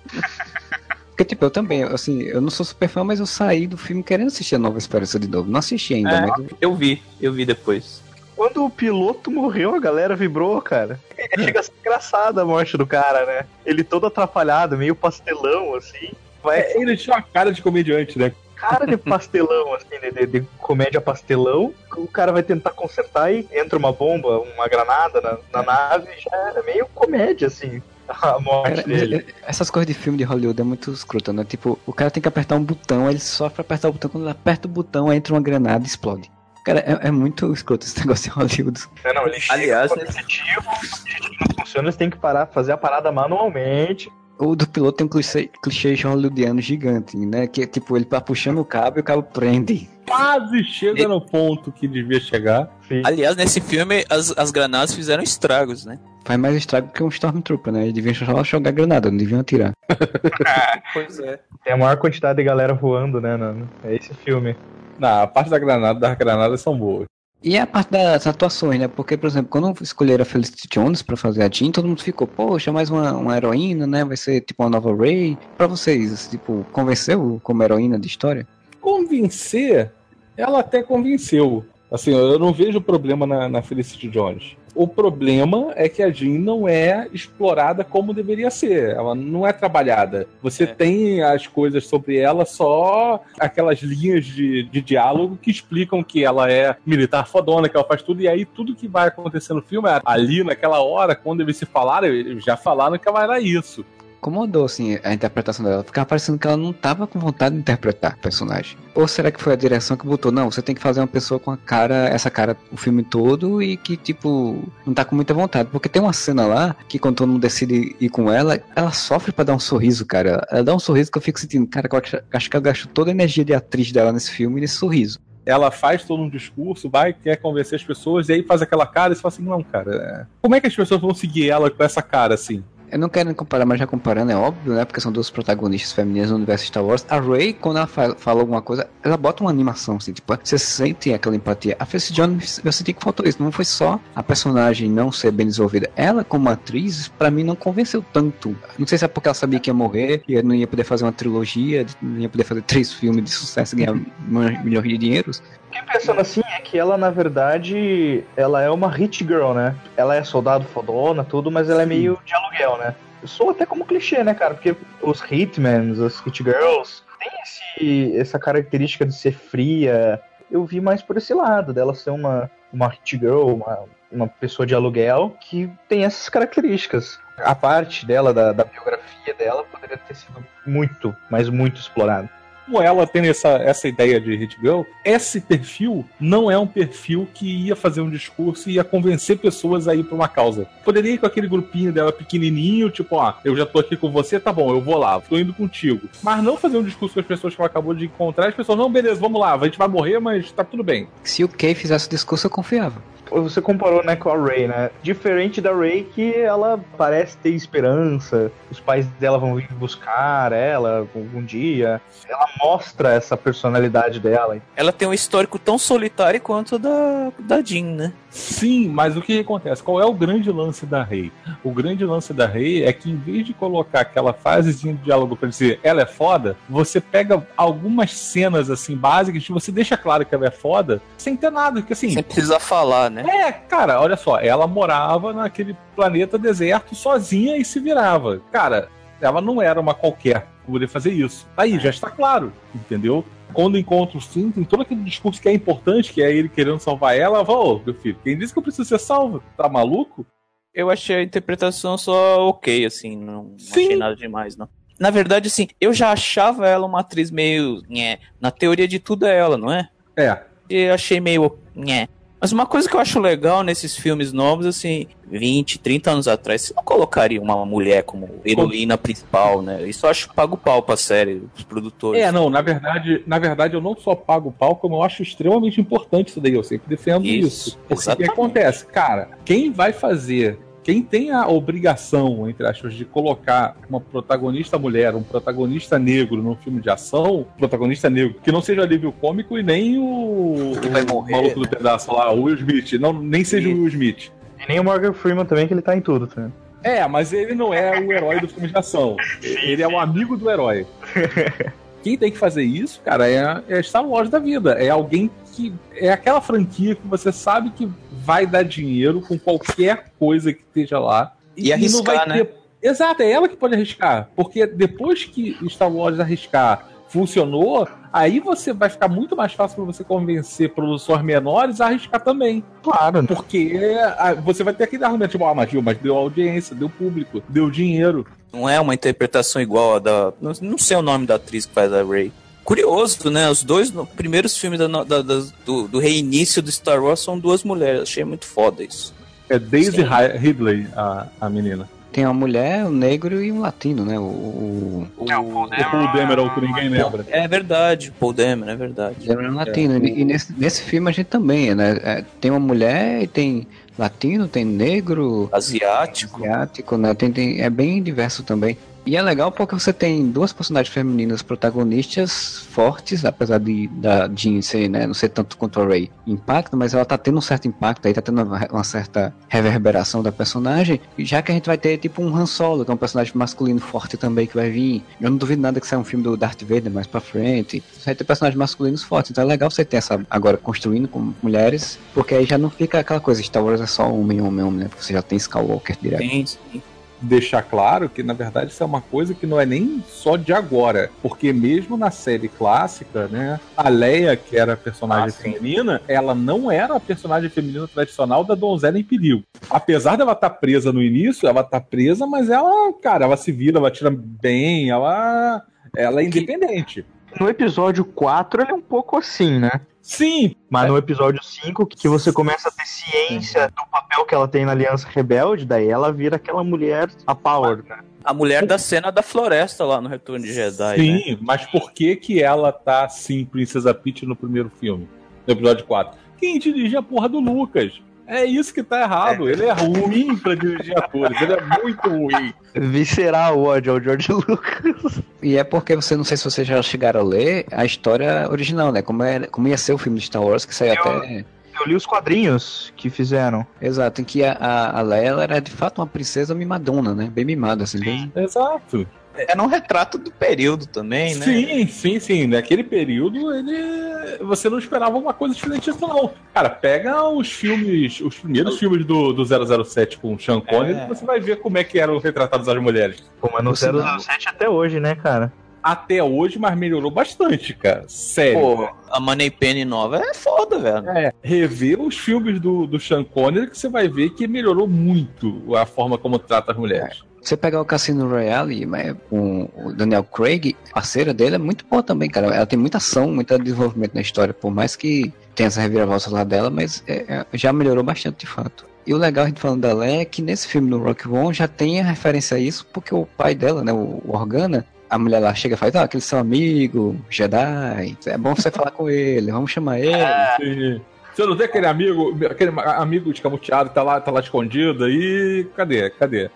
Porque, tipo, eu também, assim, eu não sou super fã, mas eu saí do filme querendo assistir a Nova Esperança de novo. Não assisti ainda, É. mas Eu vi, eu vi depois. Quando o piloto morreu, a galera vibrou, cara. Chega a ser engraçada a morte do cara, né? Ele todo atrapalhado, meio pastelão, assim. Vai É, ele tinha uma cara de comediante, né? cara de pastelão, assim, de, de- de comédia pastelão. O cara vai tentar consertar e entra uma bomba, uma granada na, na nave. Já era meio comédia, assim, a morte Cara, dele. essas coisas de filme de Hollywood é muito escrota, né? Tipo, o cara tem que apertar um botão, ele sofre pra apertar o botão, quando ele aperta o botão, entra uma granada e explode. Cara, é, é muito escroto esse negócio de Hollywood. Não, não, ele chega Aliás, com o objetivo, o objetivo não funciona, eles têm que parar, fazer a parada manualmente. O do piloto tem um clichê, clichê hollywoodiano gigante, né? Que tipo, ele tá puxando o cabo e o cabo prende. Quase chega no ponto que devia chegar. Aliás, nesse filme, as, as granadas fizeram estragos, né? Faz mais estrago que um Stormtrooper, né? Eles deviam só jogar granada, não deviam atirar. Pois é. Tem a maior quantidade de galera voando, né? No, é esse filme. Na a parte da granada, das granadas são boas. E a parte das atuações, né? Porque, por exemplo, quando escolheram a Felicity Jones pra fazer a Jean, todo mundo ficou, poxa, mais uma, uma heroína, né? Vai ser tipo uma nova Ray. Pra vocês, tipo, convenceu como heroína de história? Convencer, ela até convenceu. Assim, eu não vejo problema na, na Felicity Jones. O problema é que a Jean não é explorada como deveria ser. Ela não é trabalhada. Você É. tem as coisas sobre ela só aquelas linhas de, de diálogo que explicam que ela é militar fodona, que ela faz tudo. E aí tudo que vai acontecer no filme, ali naquela hora, quando eles se falaram, eles já falaram que ela era isso. Incomodou, assim, a interpretação dela. Ficava parecendo que ela não tava com vontade de interpretar o personagem. Ou será que foi a direção que botou? Não, você tem que fazer uma pessoa com a cara, essa cara o filme todo e que, tipo, não tá com muita vontade. Porque tem uma cena lá que quando todo mundo decide ir com ela, ela sofre pra dar um sorriso, cara. Ela dá um sorriso que eu fico sentindo, cara, eu acho- acho que ela gastou toda a energia de atriz dela nesse filme nesse sorriso. ela faz todo um discurso, vai, quer convencer as pessoas, e aí faz aquela cara e você fala assim, não, cara, é- como é que as pessoas vão seguir ela com essa cara assim? Eu não quero comparar, mas já comparando é óbvio, né? Porque são duas protagonistas femininas no universo Star Wars. A Rey, quando ela fa- fala alguma coisa, ela bota uma animação, assim, tipo, você sente aquela empatia. A Felicity Jones, eu senti que faltou isso. Não foi só a personagem não ser bem desenvolvida. Ela, como atriz, pra mim não convenceu tanto. Não sei se é porque ela sabia que ia morrer, e não ia poder fazer uma trilogia, não ia poder fazer três filmes de sucesso e ganhar milhões milhões de dinheiros. Fiquei pensando assim, é que ela, na verdade, ela é uma hit girl, né? Ela é soldado fodona, tudo, mas ela é meio de aluguel, né? Eu sou até como clichê, né, cara? Porque os hitmans, as hit girls, tem esse, essa característica de ser fria. Eu vi mais por esse lado, dela ser uma, uma hit girl, uma, uma pessoa de aluguel que tem essas características. A parte dela, da, da biografia dela, poderia ter sido muito, mas muito explorada. Como ela tem essa, essa ideia de Hit Girl, esse perfil não é um perfil que ia fazer um discurso e ia convencer pessoas a ir pra uma causa. Poderia ir com aquele grupinho dela pequenininho, tipo, ó, eu já tô aqui com você, tá bom, eu vou lá, tô indo contigo. Mas não fazer um discurso com as pessoas que ela acabou de encontrar, as pessoas, não, beleza, vamos lá, a gente vai morrer, mas tá tudo bem. Se o Kay fizesse o discurso, eu confiava. Você comparou, né, com a Ray, né? Diferente da Ray, que ela parece ter esperança, os pais dela vão vir buscar ela algum dia. Ela mostra essa personalidade dela. Ela tem um histórico tão solitário quanto o da, da Jean, né? Sim, mas o que acontece? Qual é o grande lance da Rei? O grande lance da Rei é que em vez de colocar aquela fasezinha de diálogo pra dizer ela é foda, você pega algumas cenas assim básicas e você deixa claro que ela é foda sem ter nada, porque assim, Sem precisar falar, né? É, cara, olha só, ela morava naquele planeta deserto sozinha e se virava. Cara, ela não era uma qualquer pra poder fazer isso. Aí, já está claro, entendeu? Quando encontra o Sim, tem todo aquele discurso que é importante, que é ele querendo salvar ela. Ô, meu filho, quem disse que eu preciso ser salvo? Tá maluco? Eu achei a interpretação só ok, assim, não, Sim. achei nada demais, não. Na verdade, assim, eu já achava ela uma atriz meio. Nhé. Na teoria de tudo é ela, não é? É. E achei meio. Nhé. Mas uma coisa que eu acho legal nesses filmes novos, assim, 20, 30 anos atrás, você não colocaria uma mulher como heroína principal, né? Isso eu acho pago pau pra série, os produtores. É, não, na verdade, na verdade eu não só pago pau, como eu acho extremamente importante isso daí. Eu sempre defendo Isso, isso. Porque o que acontece? Cara, quem vai fazer, quem tem a obrigação, entre aspas, de colocar uma protagonista mulher, um protagonista negro num filme de ação, protagonista negro, que não seja alívio cômico e nem o, o morrer, maluco do né? pedaço lá, o Will Smith. Não, nem seja o. Will Smith. E nem o Morgan Freeman também, que ele tá em tudo, tá? É, mas ele não é o herói do filme de ação. ele é um amigo do herói. Quem tem que fazer isso, cara, é, é Star Wars da vida. É alguém que. É aquela franquia que você sabe que vai dar dinheiro com qualquer coisa que esteja lá. E arriscar, né? Exato, é ela que pode arriscar. Porque depois que Star Wars arriscar funcionou, aí você vai ficar muito mais fácil para você convencer produções menores a arriscar também. Claro. Porque ah, você vai ter aquele argumento, tipo, ah, mas, viu, mas deu audiência, deu público, deu dinheiro. Não é uma interpretação igual a da. Não sei o nome da atriz que faz a Ray. Curioso, né? Os dois no- primeiros filmes da da- das- do, do reinício do Star Wars são duas mulheres. Achei muito foda isso. É Daisy Sim. Ridley, a, a menina. tem uma mulher, um negro e um latino, né? O, o, O, O Paul Dameron, que ninguém lembra. É verdade, Paul Dameron, é verdade. ele é um latino. E nesse, nesse filme a gente também, né? É, tem uma mulher e tem latino, tem negro, Asiático. asiático, né? Tem, tem, é bem diverso também. E é legal porque você tem duas personagens femininas protagonistas fortes, apesar de da Jean ser, né, não ser tanto quanto a Ray impacto, mas ela tá tendo um certo impacto aí, tá tendo uma, uma certa reverberação da personagem, já que a gente vai ter tipo um Han Solo, que é um personagem masculino forte também que vai vir. Eu não duvido nada que saia um filme do Darth Vader mais pra frente. Você vai ter personagens masculinos fortes, então é legal você ter essa agora construindo com mulheres, porque aí já não fica aquela coisa, Star Wars é só homem, homem, homem, né? Porque você já tem Skywalker direto. Sim, sim. Deixar claro que, na verdade, isso é uma coisa que não é nem só de agora. Porque mesmo na série clássica, né? A Leia, que era a personagem Ah, feminina, ela não era a personagem feminina tradicional da Donzela em Perigo. Apesar dela estar presa no início, ela tá presa, mas ela, cara, ela se vira, ela tira bem, ela, ela é independente. No episódio 4, ele é um pouco assim, né? Sim, Mas no episódio 5, que você começa a ter ciência do papel que ela tem na Aliança Rebelde, daí ela vira aquela mulher a power, né? A mulher da cena da floresta lá no Retorno de Jedi, né? Sim, mas por que que ela tá assim, Princesa Peach, no primeiro filme? No episódio 4? Quem dirige é a porra do Lucas. É isso que tá errado. Ele é ruim pra dirigir atores. Ele é muito ruim. Visceral o ódio ao George Lucas. E é porque você não sei se vocês já chegaram a ler a história original, né? Como, é, como ia ser o filme de Star Wars, que saiu Eu- até. Eu li os quadrinhos que fizeram. Exato, em que a, a, a Leia era de fato uma princesa mimadona, né? Bem mimada, assim, bem. Exato. Era um retrato do período também, né? Sim, sim, sim. Naquele período, ele. Você não esperava uma coisa diferente disso, não. Cara, pega os filmes, os primeiros filmes do, do 007 com o Sean Connery, É. e você vai ver como é que eram retratadas as mulheres. Pô, mas no Por sinal- 007 até hoje, né, cara? Até hoje, mas melhorou bastante, cara. Sério. Pô, a Money Penny nova é foda, velho. É, rever os filmes do, do Sean Connery que você vai ver que melhorou muito a forma como trata as mulheres. Você pegar o Cassino Royale mas com o Daniel Craig, parceira dele, é muito boa também, cara. Ela tem muita ação, muito desenvolvimento na história, por mais que tenha essa reviravolta lá dela, mas é, é, já melhorou bastante de fato. E o legal a gente falando da Leia é que nesse filme do Rock One já tem a referência a isso, porque o pai dela, né, o Organa, a mulher lá chega e fala, ah, aquele seu amigo, Jedi, é bom você falar com ele, vamos chamar ele. Sim. Você não tem aquele amigo, aquele amigo escamoteado que tá lá, tá lá escondido aí. Cadê? Cadê?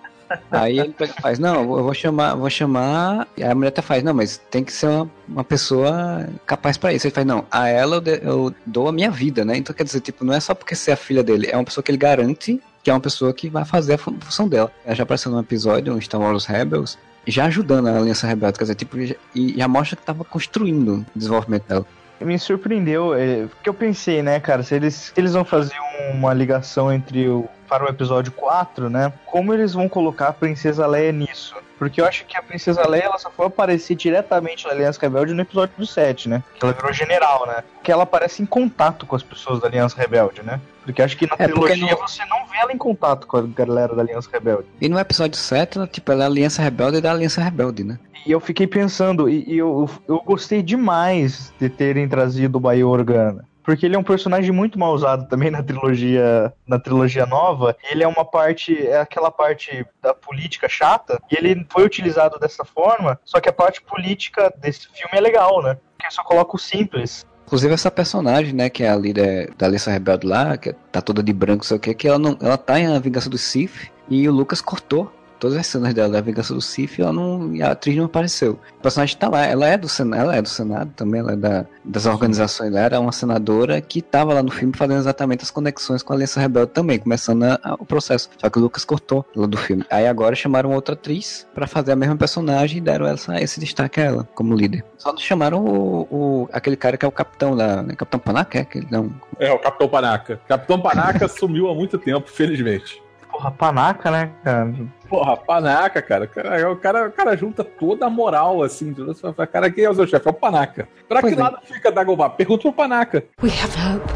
Aí ele faz, não, eu vou- chamar, vou chamar. E aí a mulher até faz, não, mas tem que ser uma, uma pessoa capaz pra isso. Ele faz, não, a ela eu, de- eu dou a minha vida, né? Então quer dizer, tipo, não é só porque ser a filha dele, é uma pessoa que ele garante que é uma pessoa que vai fazer a fun- função dela. Ela já apareceu num episódio, um Star Wars Rebels, já ajudando a Aliança Rebelde, quer dizer, tipo, e já mostra que tava construindo o desenvolvimento dela. Me surpreendeu, é, porque eu pensei, né, cara, se eles, se eles vão fazer uma ligação entre o para o episódio 4, né? Como eles vão colocar a Princesa Leia nisso? Porque eu acho que a Princesa Leia ela só foi aparecer diretamente na Aliança Rebelde no episódio 7, né? Que ela virou general, né? Que ela aparece em contato com as pessoas da Aliança Rebelde, né? Porque acho que na É, trilogia não- você não vê ela em contato com a galera da Aliança Rebelde. E no episódio 7, ela, tipo, ela é a Aliança Rebelde da Aliança Rebelde, né? E eu fiquei pensando, e, e eu, eu gostei demais de terem trazido o Baio Organa. Porque ele é um personagem muito mal usado também na trilogia, na trilogia nova. Ele é uma parte, é aquela parte da política chata, e ele foi utilizado dessa forma, só que a parte política desse filme é legal, né? Porque só coloca o simples. Inclusive essa personagem, né, que é a líder da Aliança Rebelde lá, que tá toda de branco, sei o que, que ela não, ela tá em A Vingança do Sith e o Lucas cortou todas as cenas dela da Vingança do e ela não, a atriz não apareceu. O personagem tá lá, ela é do Senado, ela é do Senado também, ela é da, das organizações, ela era uma senadora que tava lá no filme fazendo exatamente as conexões com a Aliança Rebelde também, começando a- a- o processo. Só que o Lucas cortou ela do filme. Aí agora chamaram outra atriz pra fazer a mesma personagem e deram essa, esse destaque a ela como líder. Só não chamaram o, o- aquele cara que é o capitão da. Né? Capitão Panaca? É? Não, É, o Capitão Panaca. Capitão Panaca sumiu há muito tempo, felizmente. Porra, panaca, né, cara? Porra, Panaca, cara. O cara, o cara, o cara junta toda a moral, assim. fala, Cara, quem é o seu chefe? É o Panaca. Pra Pois que é. lado fica Dagobah? Pergunta pro Panaca. We have hope.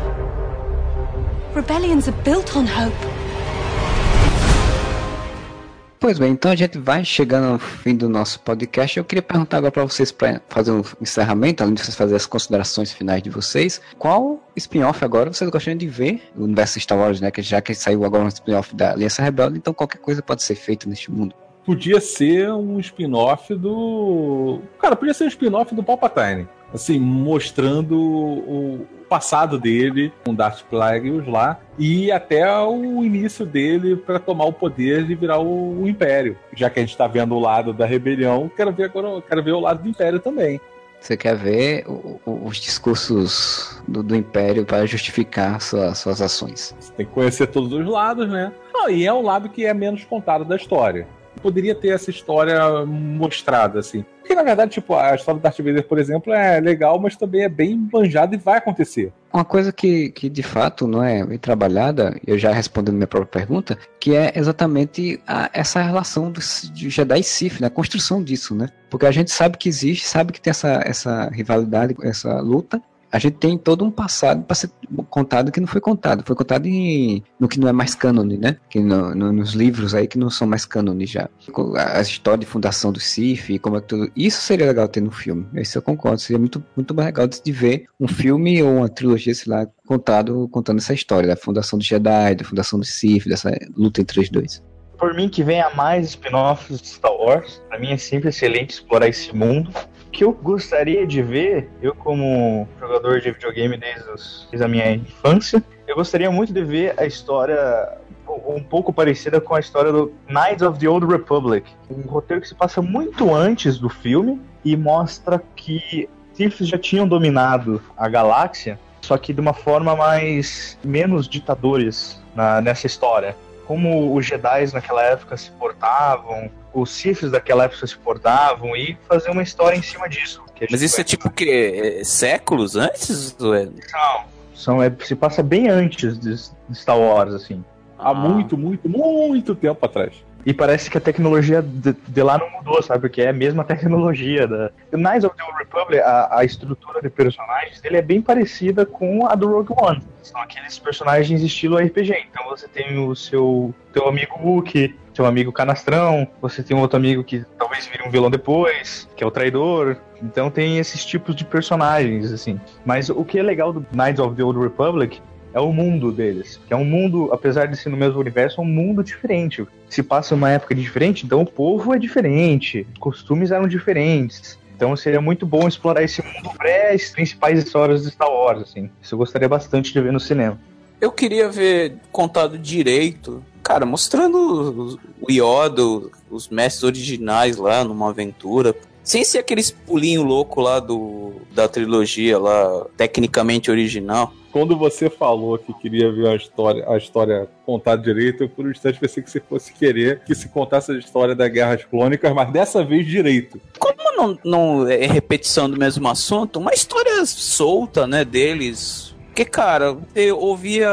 Rebellions are built on hope. Pois bem, então a gente vai chegando ao fim do nosso podcast. Eu queria perguntar agora para vocês, para fazer um encerramento, além de vocês fazerem as considerações finais de vocês, qual spin-off agora vocês gostariam de ver no universo Star Wars, né? Que já que saiu agora um spin-off da Aliança Rebelde, então qualquer coisa pode ser feita neste mundo. Podia ser um spin-off do. Cara, podia ser um spin-off do Palpatine. Assim, mostrando o passado dele com Darth Plagueis lá e até o início dele para tomar o poder e virar o, o, Império. Já que a gente está vendo o lado da rebelião, quero ver agora, quero ver o lado do Império também. Você quer ver o, o, os discursos do, do Império para justificar sua, suas ações. Você tem que conhecer todos os lados, né? Ah, e é o lado que é menos contado da história poderia ter essa história mostrada, assim. Porque, na verdade, tipo, a história do Darth Vader, por exemplo, é legal, mas também é bem manjada e vai acontecer. Uma coisa que, que de fato não é trabalhada, eu já respondendo minha própria pergunta, que é exatamente a, essa relação do, de Jedi e Sith, né? a construção disso, né? Porque a gente sabe que existe, sabe que tem essa, essa rivalidade, essa luta, a gente tem todo um passado para ser contado que não foi contado. Foi contado em, no que não é mais cânone, né? Que no, no, nos livros aí que não são mais cânone já. A história de fundação do CIF, como é que tudo. Isso seria legal ter no filme. Isso eu concordo. Seria muito, muito mais legal de ver um filme ou uma trilogia, sei lá, contado, contando essa história da fundação do Jedi, da fundação do CIF, dessa luta entre os dois por mim que venha mais spin-offs de Star Wars. Para mim é sempre excelente explorar esse mundo que eu gostaria de ver, eu como jogador de videogame desde, os, desde a minha infância, eu gostaria muito de ver a história um pouco parecida com a história do Knights of the Old Republic, um roteiro que se passa muito antes do filme e mostra que Sith já tinham dominado a galáxia, só que de uma forma mais menos ditadores na, nessa história como os Jedi naquela época se portavam, os Siths daquela época se portavam e fazer uma história em cima disso. Mas isso é tipo que é, séculos antes? É? Não, são, é, se passa bem antes de, de Star Wars, assim. Há ah. muito, muito, muito tempo atrás. E parece que a tecnologia de, de, lá não mudou, sabe? Porque é a mesma tecnologia. Da... Knights of the Old Republic, a, a estrutura de personagens dele é bem parecida com a do Rogue One. São aqueles personagens estilo RPG. Então você tem o seu teu amigo Wookie, seu amigo Canastrão, você tem um outro amigo que talvez vire um vilão depois, que é o traidor. Então tem esses tipos de personagens, assim. Mas o que é legal do Knights of the Old Republic é o mundo deles. Que é um mundo, apesar de ser no mesmo universo, é um mundo diferente. Se passa uma época diferente, então o povo é diferente, os costumes eram diferentes. Então seria muito bom explorar esse mundo pré as principais histórias de Star Wars, assim. Isso eu gostaria bastante de ver no cinema. Eu queria ver contado direito, cara, mostrando o Yoda, os mestres originais lá numa aventura. Sem ser aqueles pulinho louco lá do, da trilogia lá, tecnicamente original quando você falou que queria ver a história, a história contada direito, eu por um instante pensei que você fosse querer que se contasse a história da Guerras Clônicas, mas dessa vez direito. Como não, não é repetição do mesmo assunto, uma história solta, né, deles, porque, cara, eu ouvia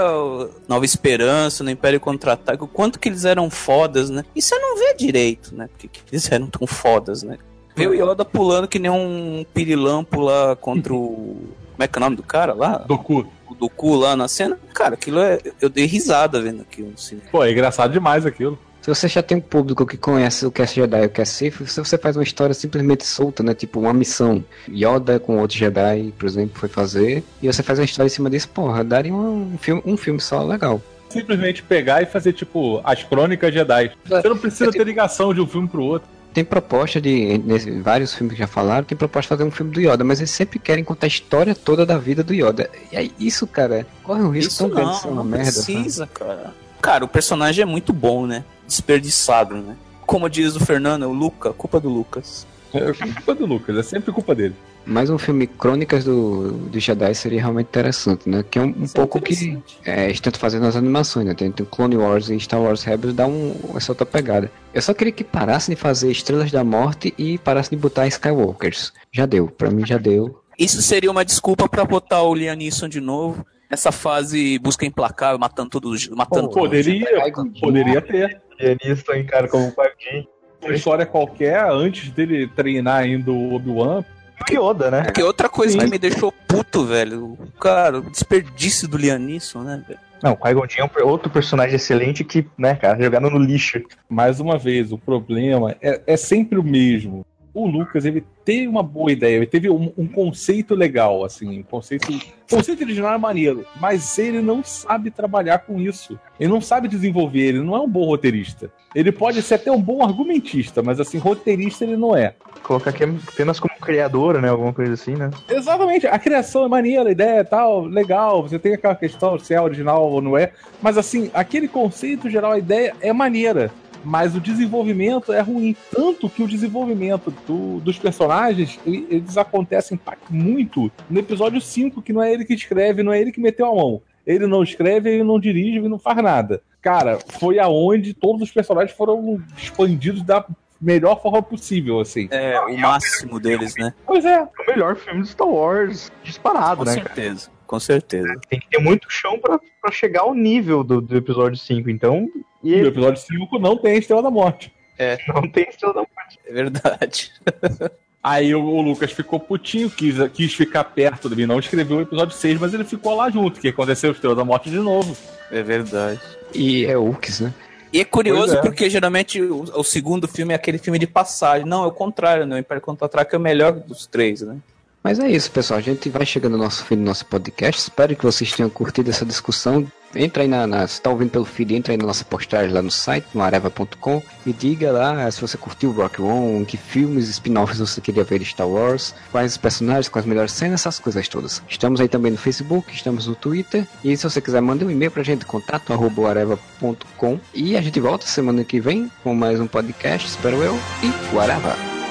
Nova Esperança, no Império Contra-Ataque, o quanto que eles eram fodas, né? E você não vê direito, né? Porque eles eram tão fodas, né? Vê o Yoda pulando que nem um pirilampo lá contra o. Como é que é o nome do cara lá? Doku do cu lá na cena, cara, aquilo é. Eu dei risada vendo aquilo no cinema. Pô, é engraçado demais aquilo. Se você já tem um público que conhece o que é Jedi e o que é Sith, se você faz uma história simplesmente solta, né? Tipo uma missão. Yoda com outro Jedi, por exemplo, foi fazer. E você faz uma história em cima disso, porra, daria um filme, um filme só legal simplesmente pegar e fazer, tipo, as crônicas Jedi. Você não precisa é, ter ligação de um filme pro outro tem proposta de. Nesse, vários filmes que já falaram, tem proposta de fazer um filme do Yoda, mas eles sempre querem contar a história toda da vida do Yoda. E aí, isso, cara, corre um risco isso tão grande de ser uma não merda. Precisa, cara. Cara, o personagem é muito bom, né? Desperdiçado, né? Como diz o Fernando, o Luca, culpa do Lucas. É culpa do Lucas, é sempre culpa dele. Mais um filme Crônicas do, do Jedi seria realmente interessante, né? Que é um, um pouco que é, eles tentam fazer nas animações, né? Tem, tem Clone Wars e Star Wars Rebels, dá um, essa outra pegada. Eu só queria que parassem de fazer Estrelas da Morte e parassem de botar Skywalkers. Já deu, pra mim já deu. Isso seria uma desculpa para botar o Liam Neeson de novo. Essa fase busca implacável, matando todos, matando Pô, Poderia, poderia ter. Liam Neeson, cara, como Uma história qualquer antes dele treinar ainda o Obi-Wan Yoda, né? Que outra coisa Sim. que me deixou puto, velho. Cara, o desperdício do Lianisson, né, velho? Não, o Qui-Gon é um outro personagem excelente que, né, cara, jogado no lixo. Mais uma vez, o problema é, é sempre o mesmo. O Lucas, ele teve uma boa ideia, ele teve um, um conceito legal, assim, um conceito. Conceito original é maneiro, mas ele não sabe trabalhar com isso. Ele não sabe desenvolver, ele não é um bom roteirista. Ele pode ser até um bom argumentista, mas assim, roteirista ele não é. Colocar aqui apenas como criadora, né? Alguma coisa assim, né? Exatamente, a criação é maneira, a ideia é tal, legal, você tem aquela questão se é original ou não é, mas assim, aquele conceito geral, a ideia é maneira mas o desenvolvimento é ruim. Tanto que o desenvolvimento do, dos personagens, eles acontecem muito no episódio 5, que não é ele que escreve, não é ele que meteu a mão. Ele não escreve, ele não dirige, ele não faz nada. Cara, foi aonde todos os personagens foram expandidos da melhor forma possível, assim. É, o máximo deles, né? Pois é. O melhor filme de Star Wars disparado, com né? Com certeza, cara? com certeza. Tem que ter muito chão pra, pra chegar ao nível do, do episódio 5, então e no episódio 5 não tem Estrela da Morte. É. Não tem Estrela da Morte. É verdade. Aí o, Lucas ficou putinho, quis, quis ficar perto de mim. Não escreveu o episódio 6, mas ele ficou lá junto, que aconteceu Estrela da Morte de novo. É verdade. E é Ux, né? E é curioso é. porque geralmente o, o, segundo filme é aquele filme de passagem. Não, é o contrário, né? O Império Contra-Ataque é o melhor dos três, né? Mas é isso, pessoal. A gente vai chegando no nosso fim do nosso podcast. Espero que vocês tenham curtido essa discussão. Entra aí na, na se está ouvindo pelo feed, entra aí na nossa postagem lá no site, no areva.com e diga lá se você curtiu o Rock One, que filmes spin-offs você queria ver de Star Wars, quais os personagens, quais as melhores cenas, essas coisas todas. Estamos aí também no Facebook, estamos no Twitter e se você quiser mandar um e-mail pra gente, contato arroba areva.com e a gente volta semana que vem com mais um podcast, espero eu, e Guarava!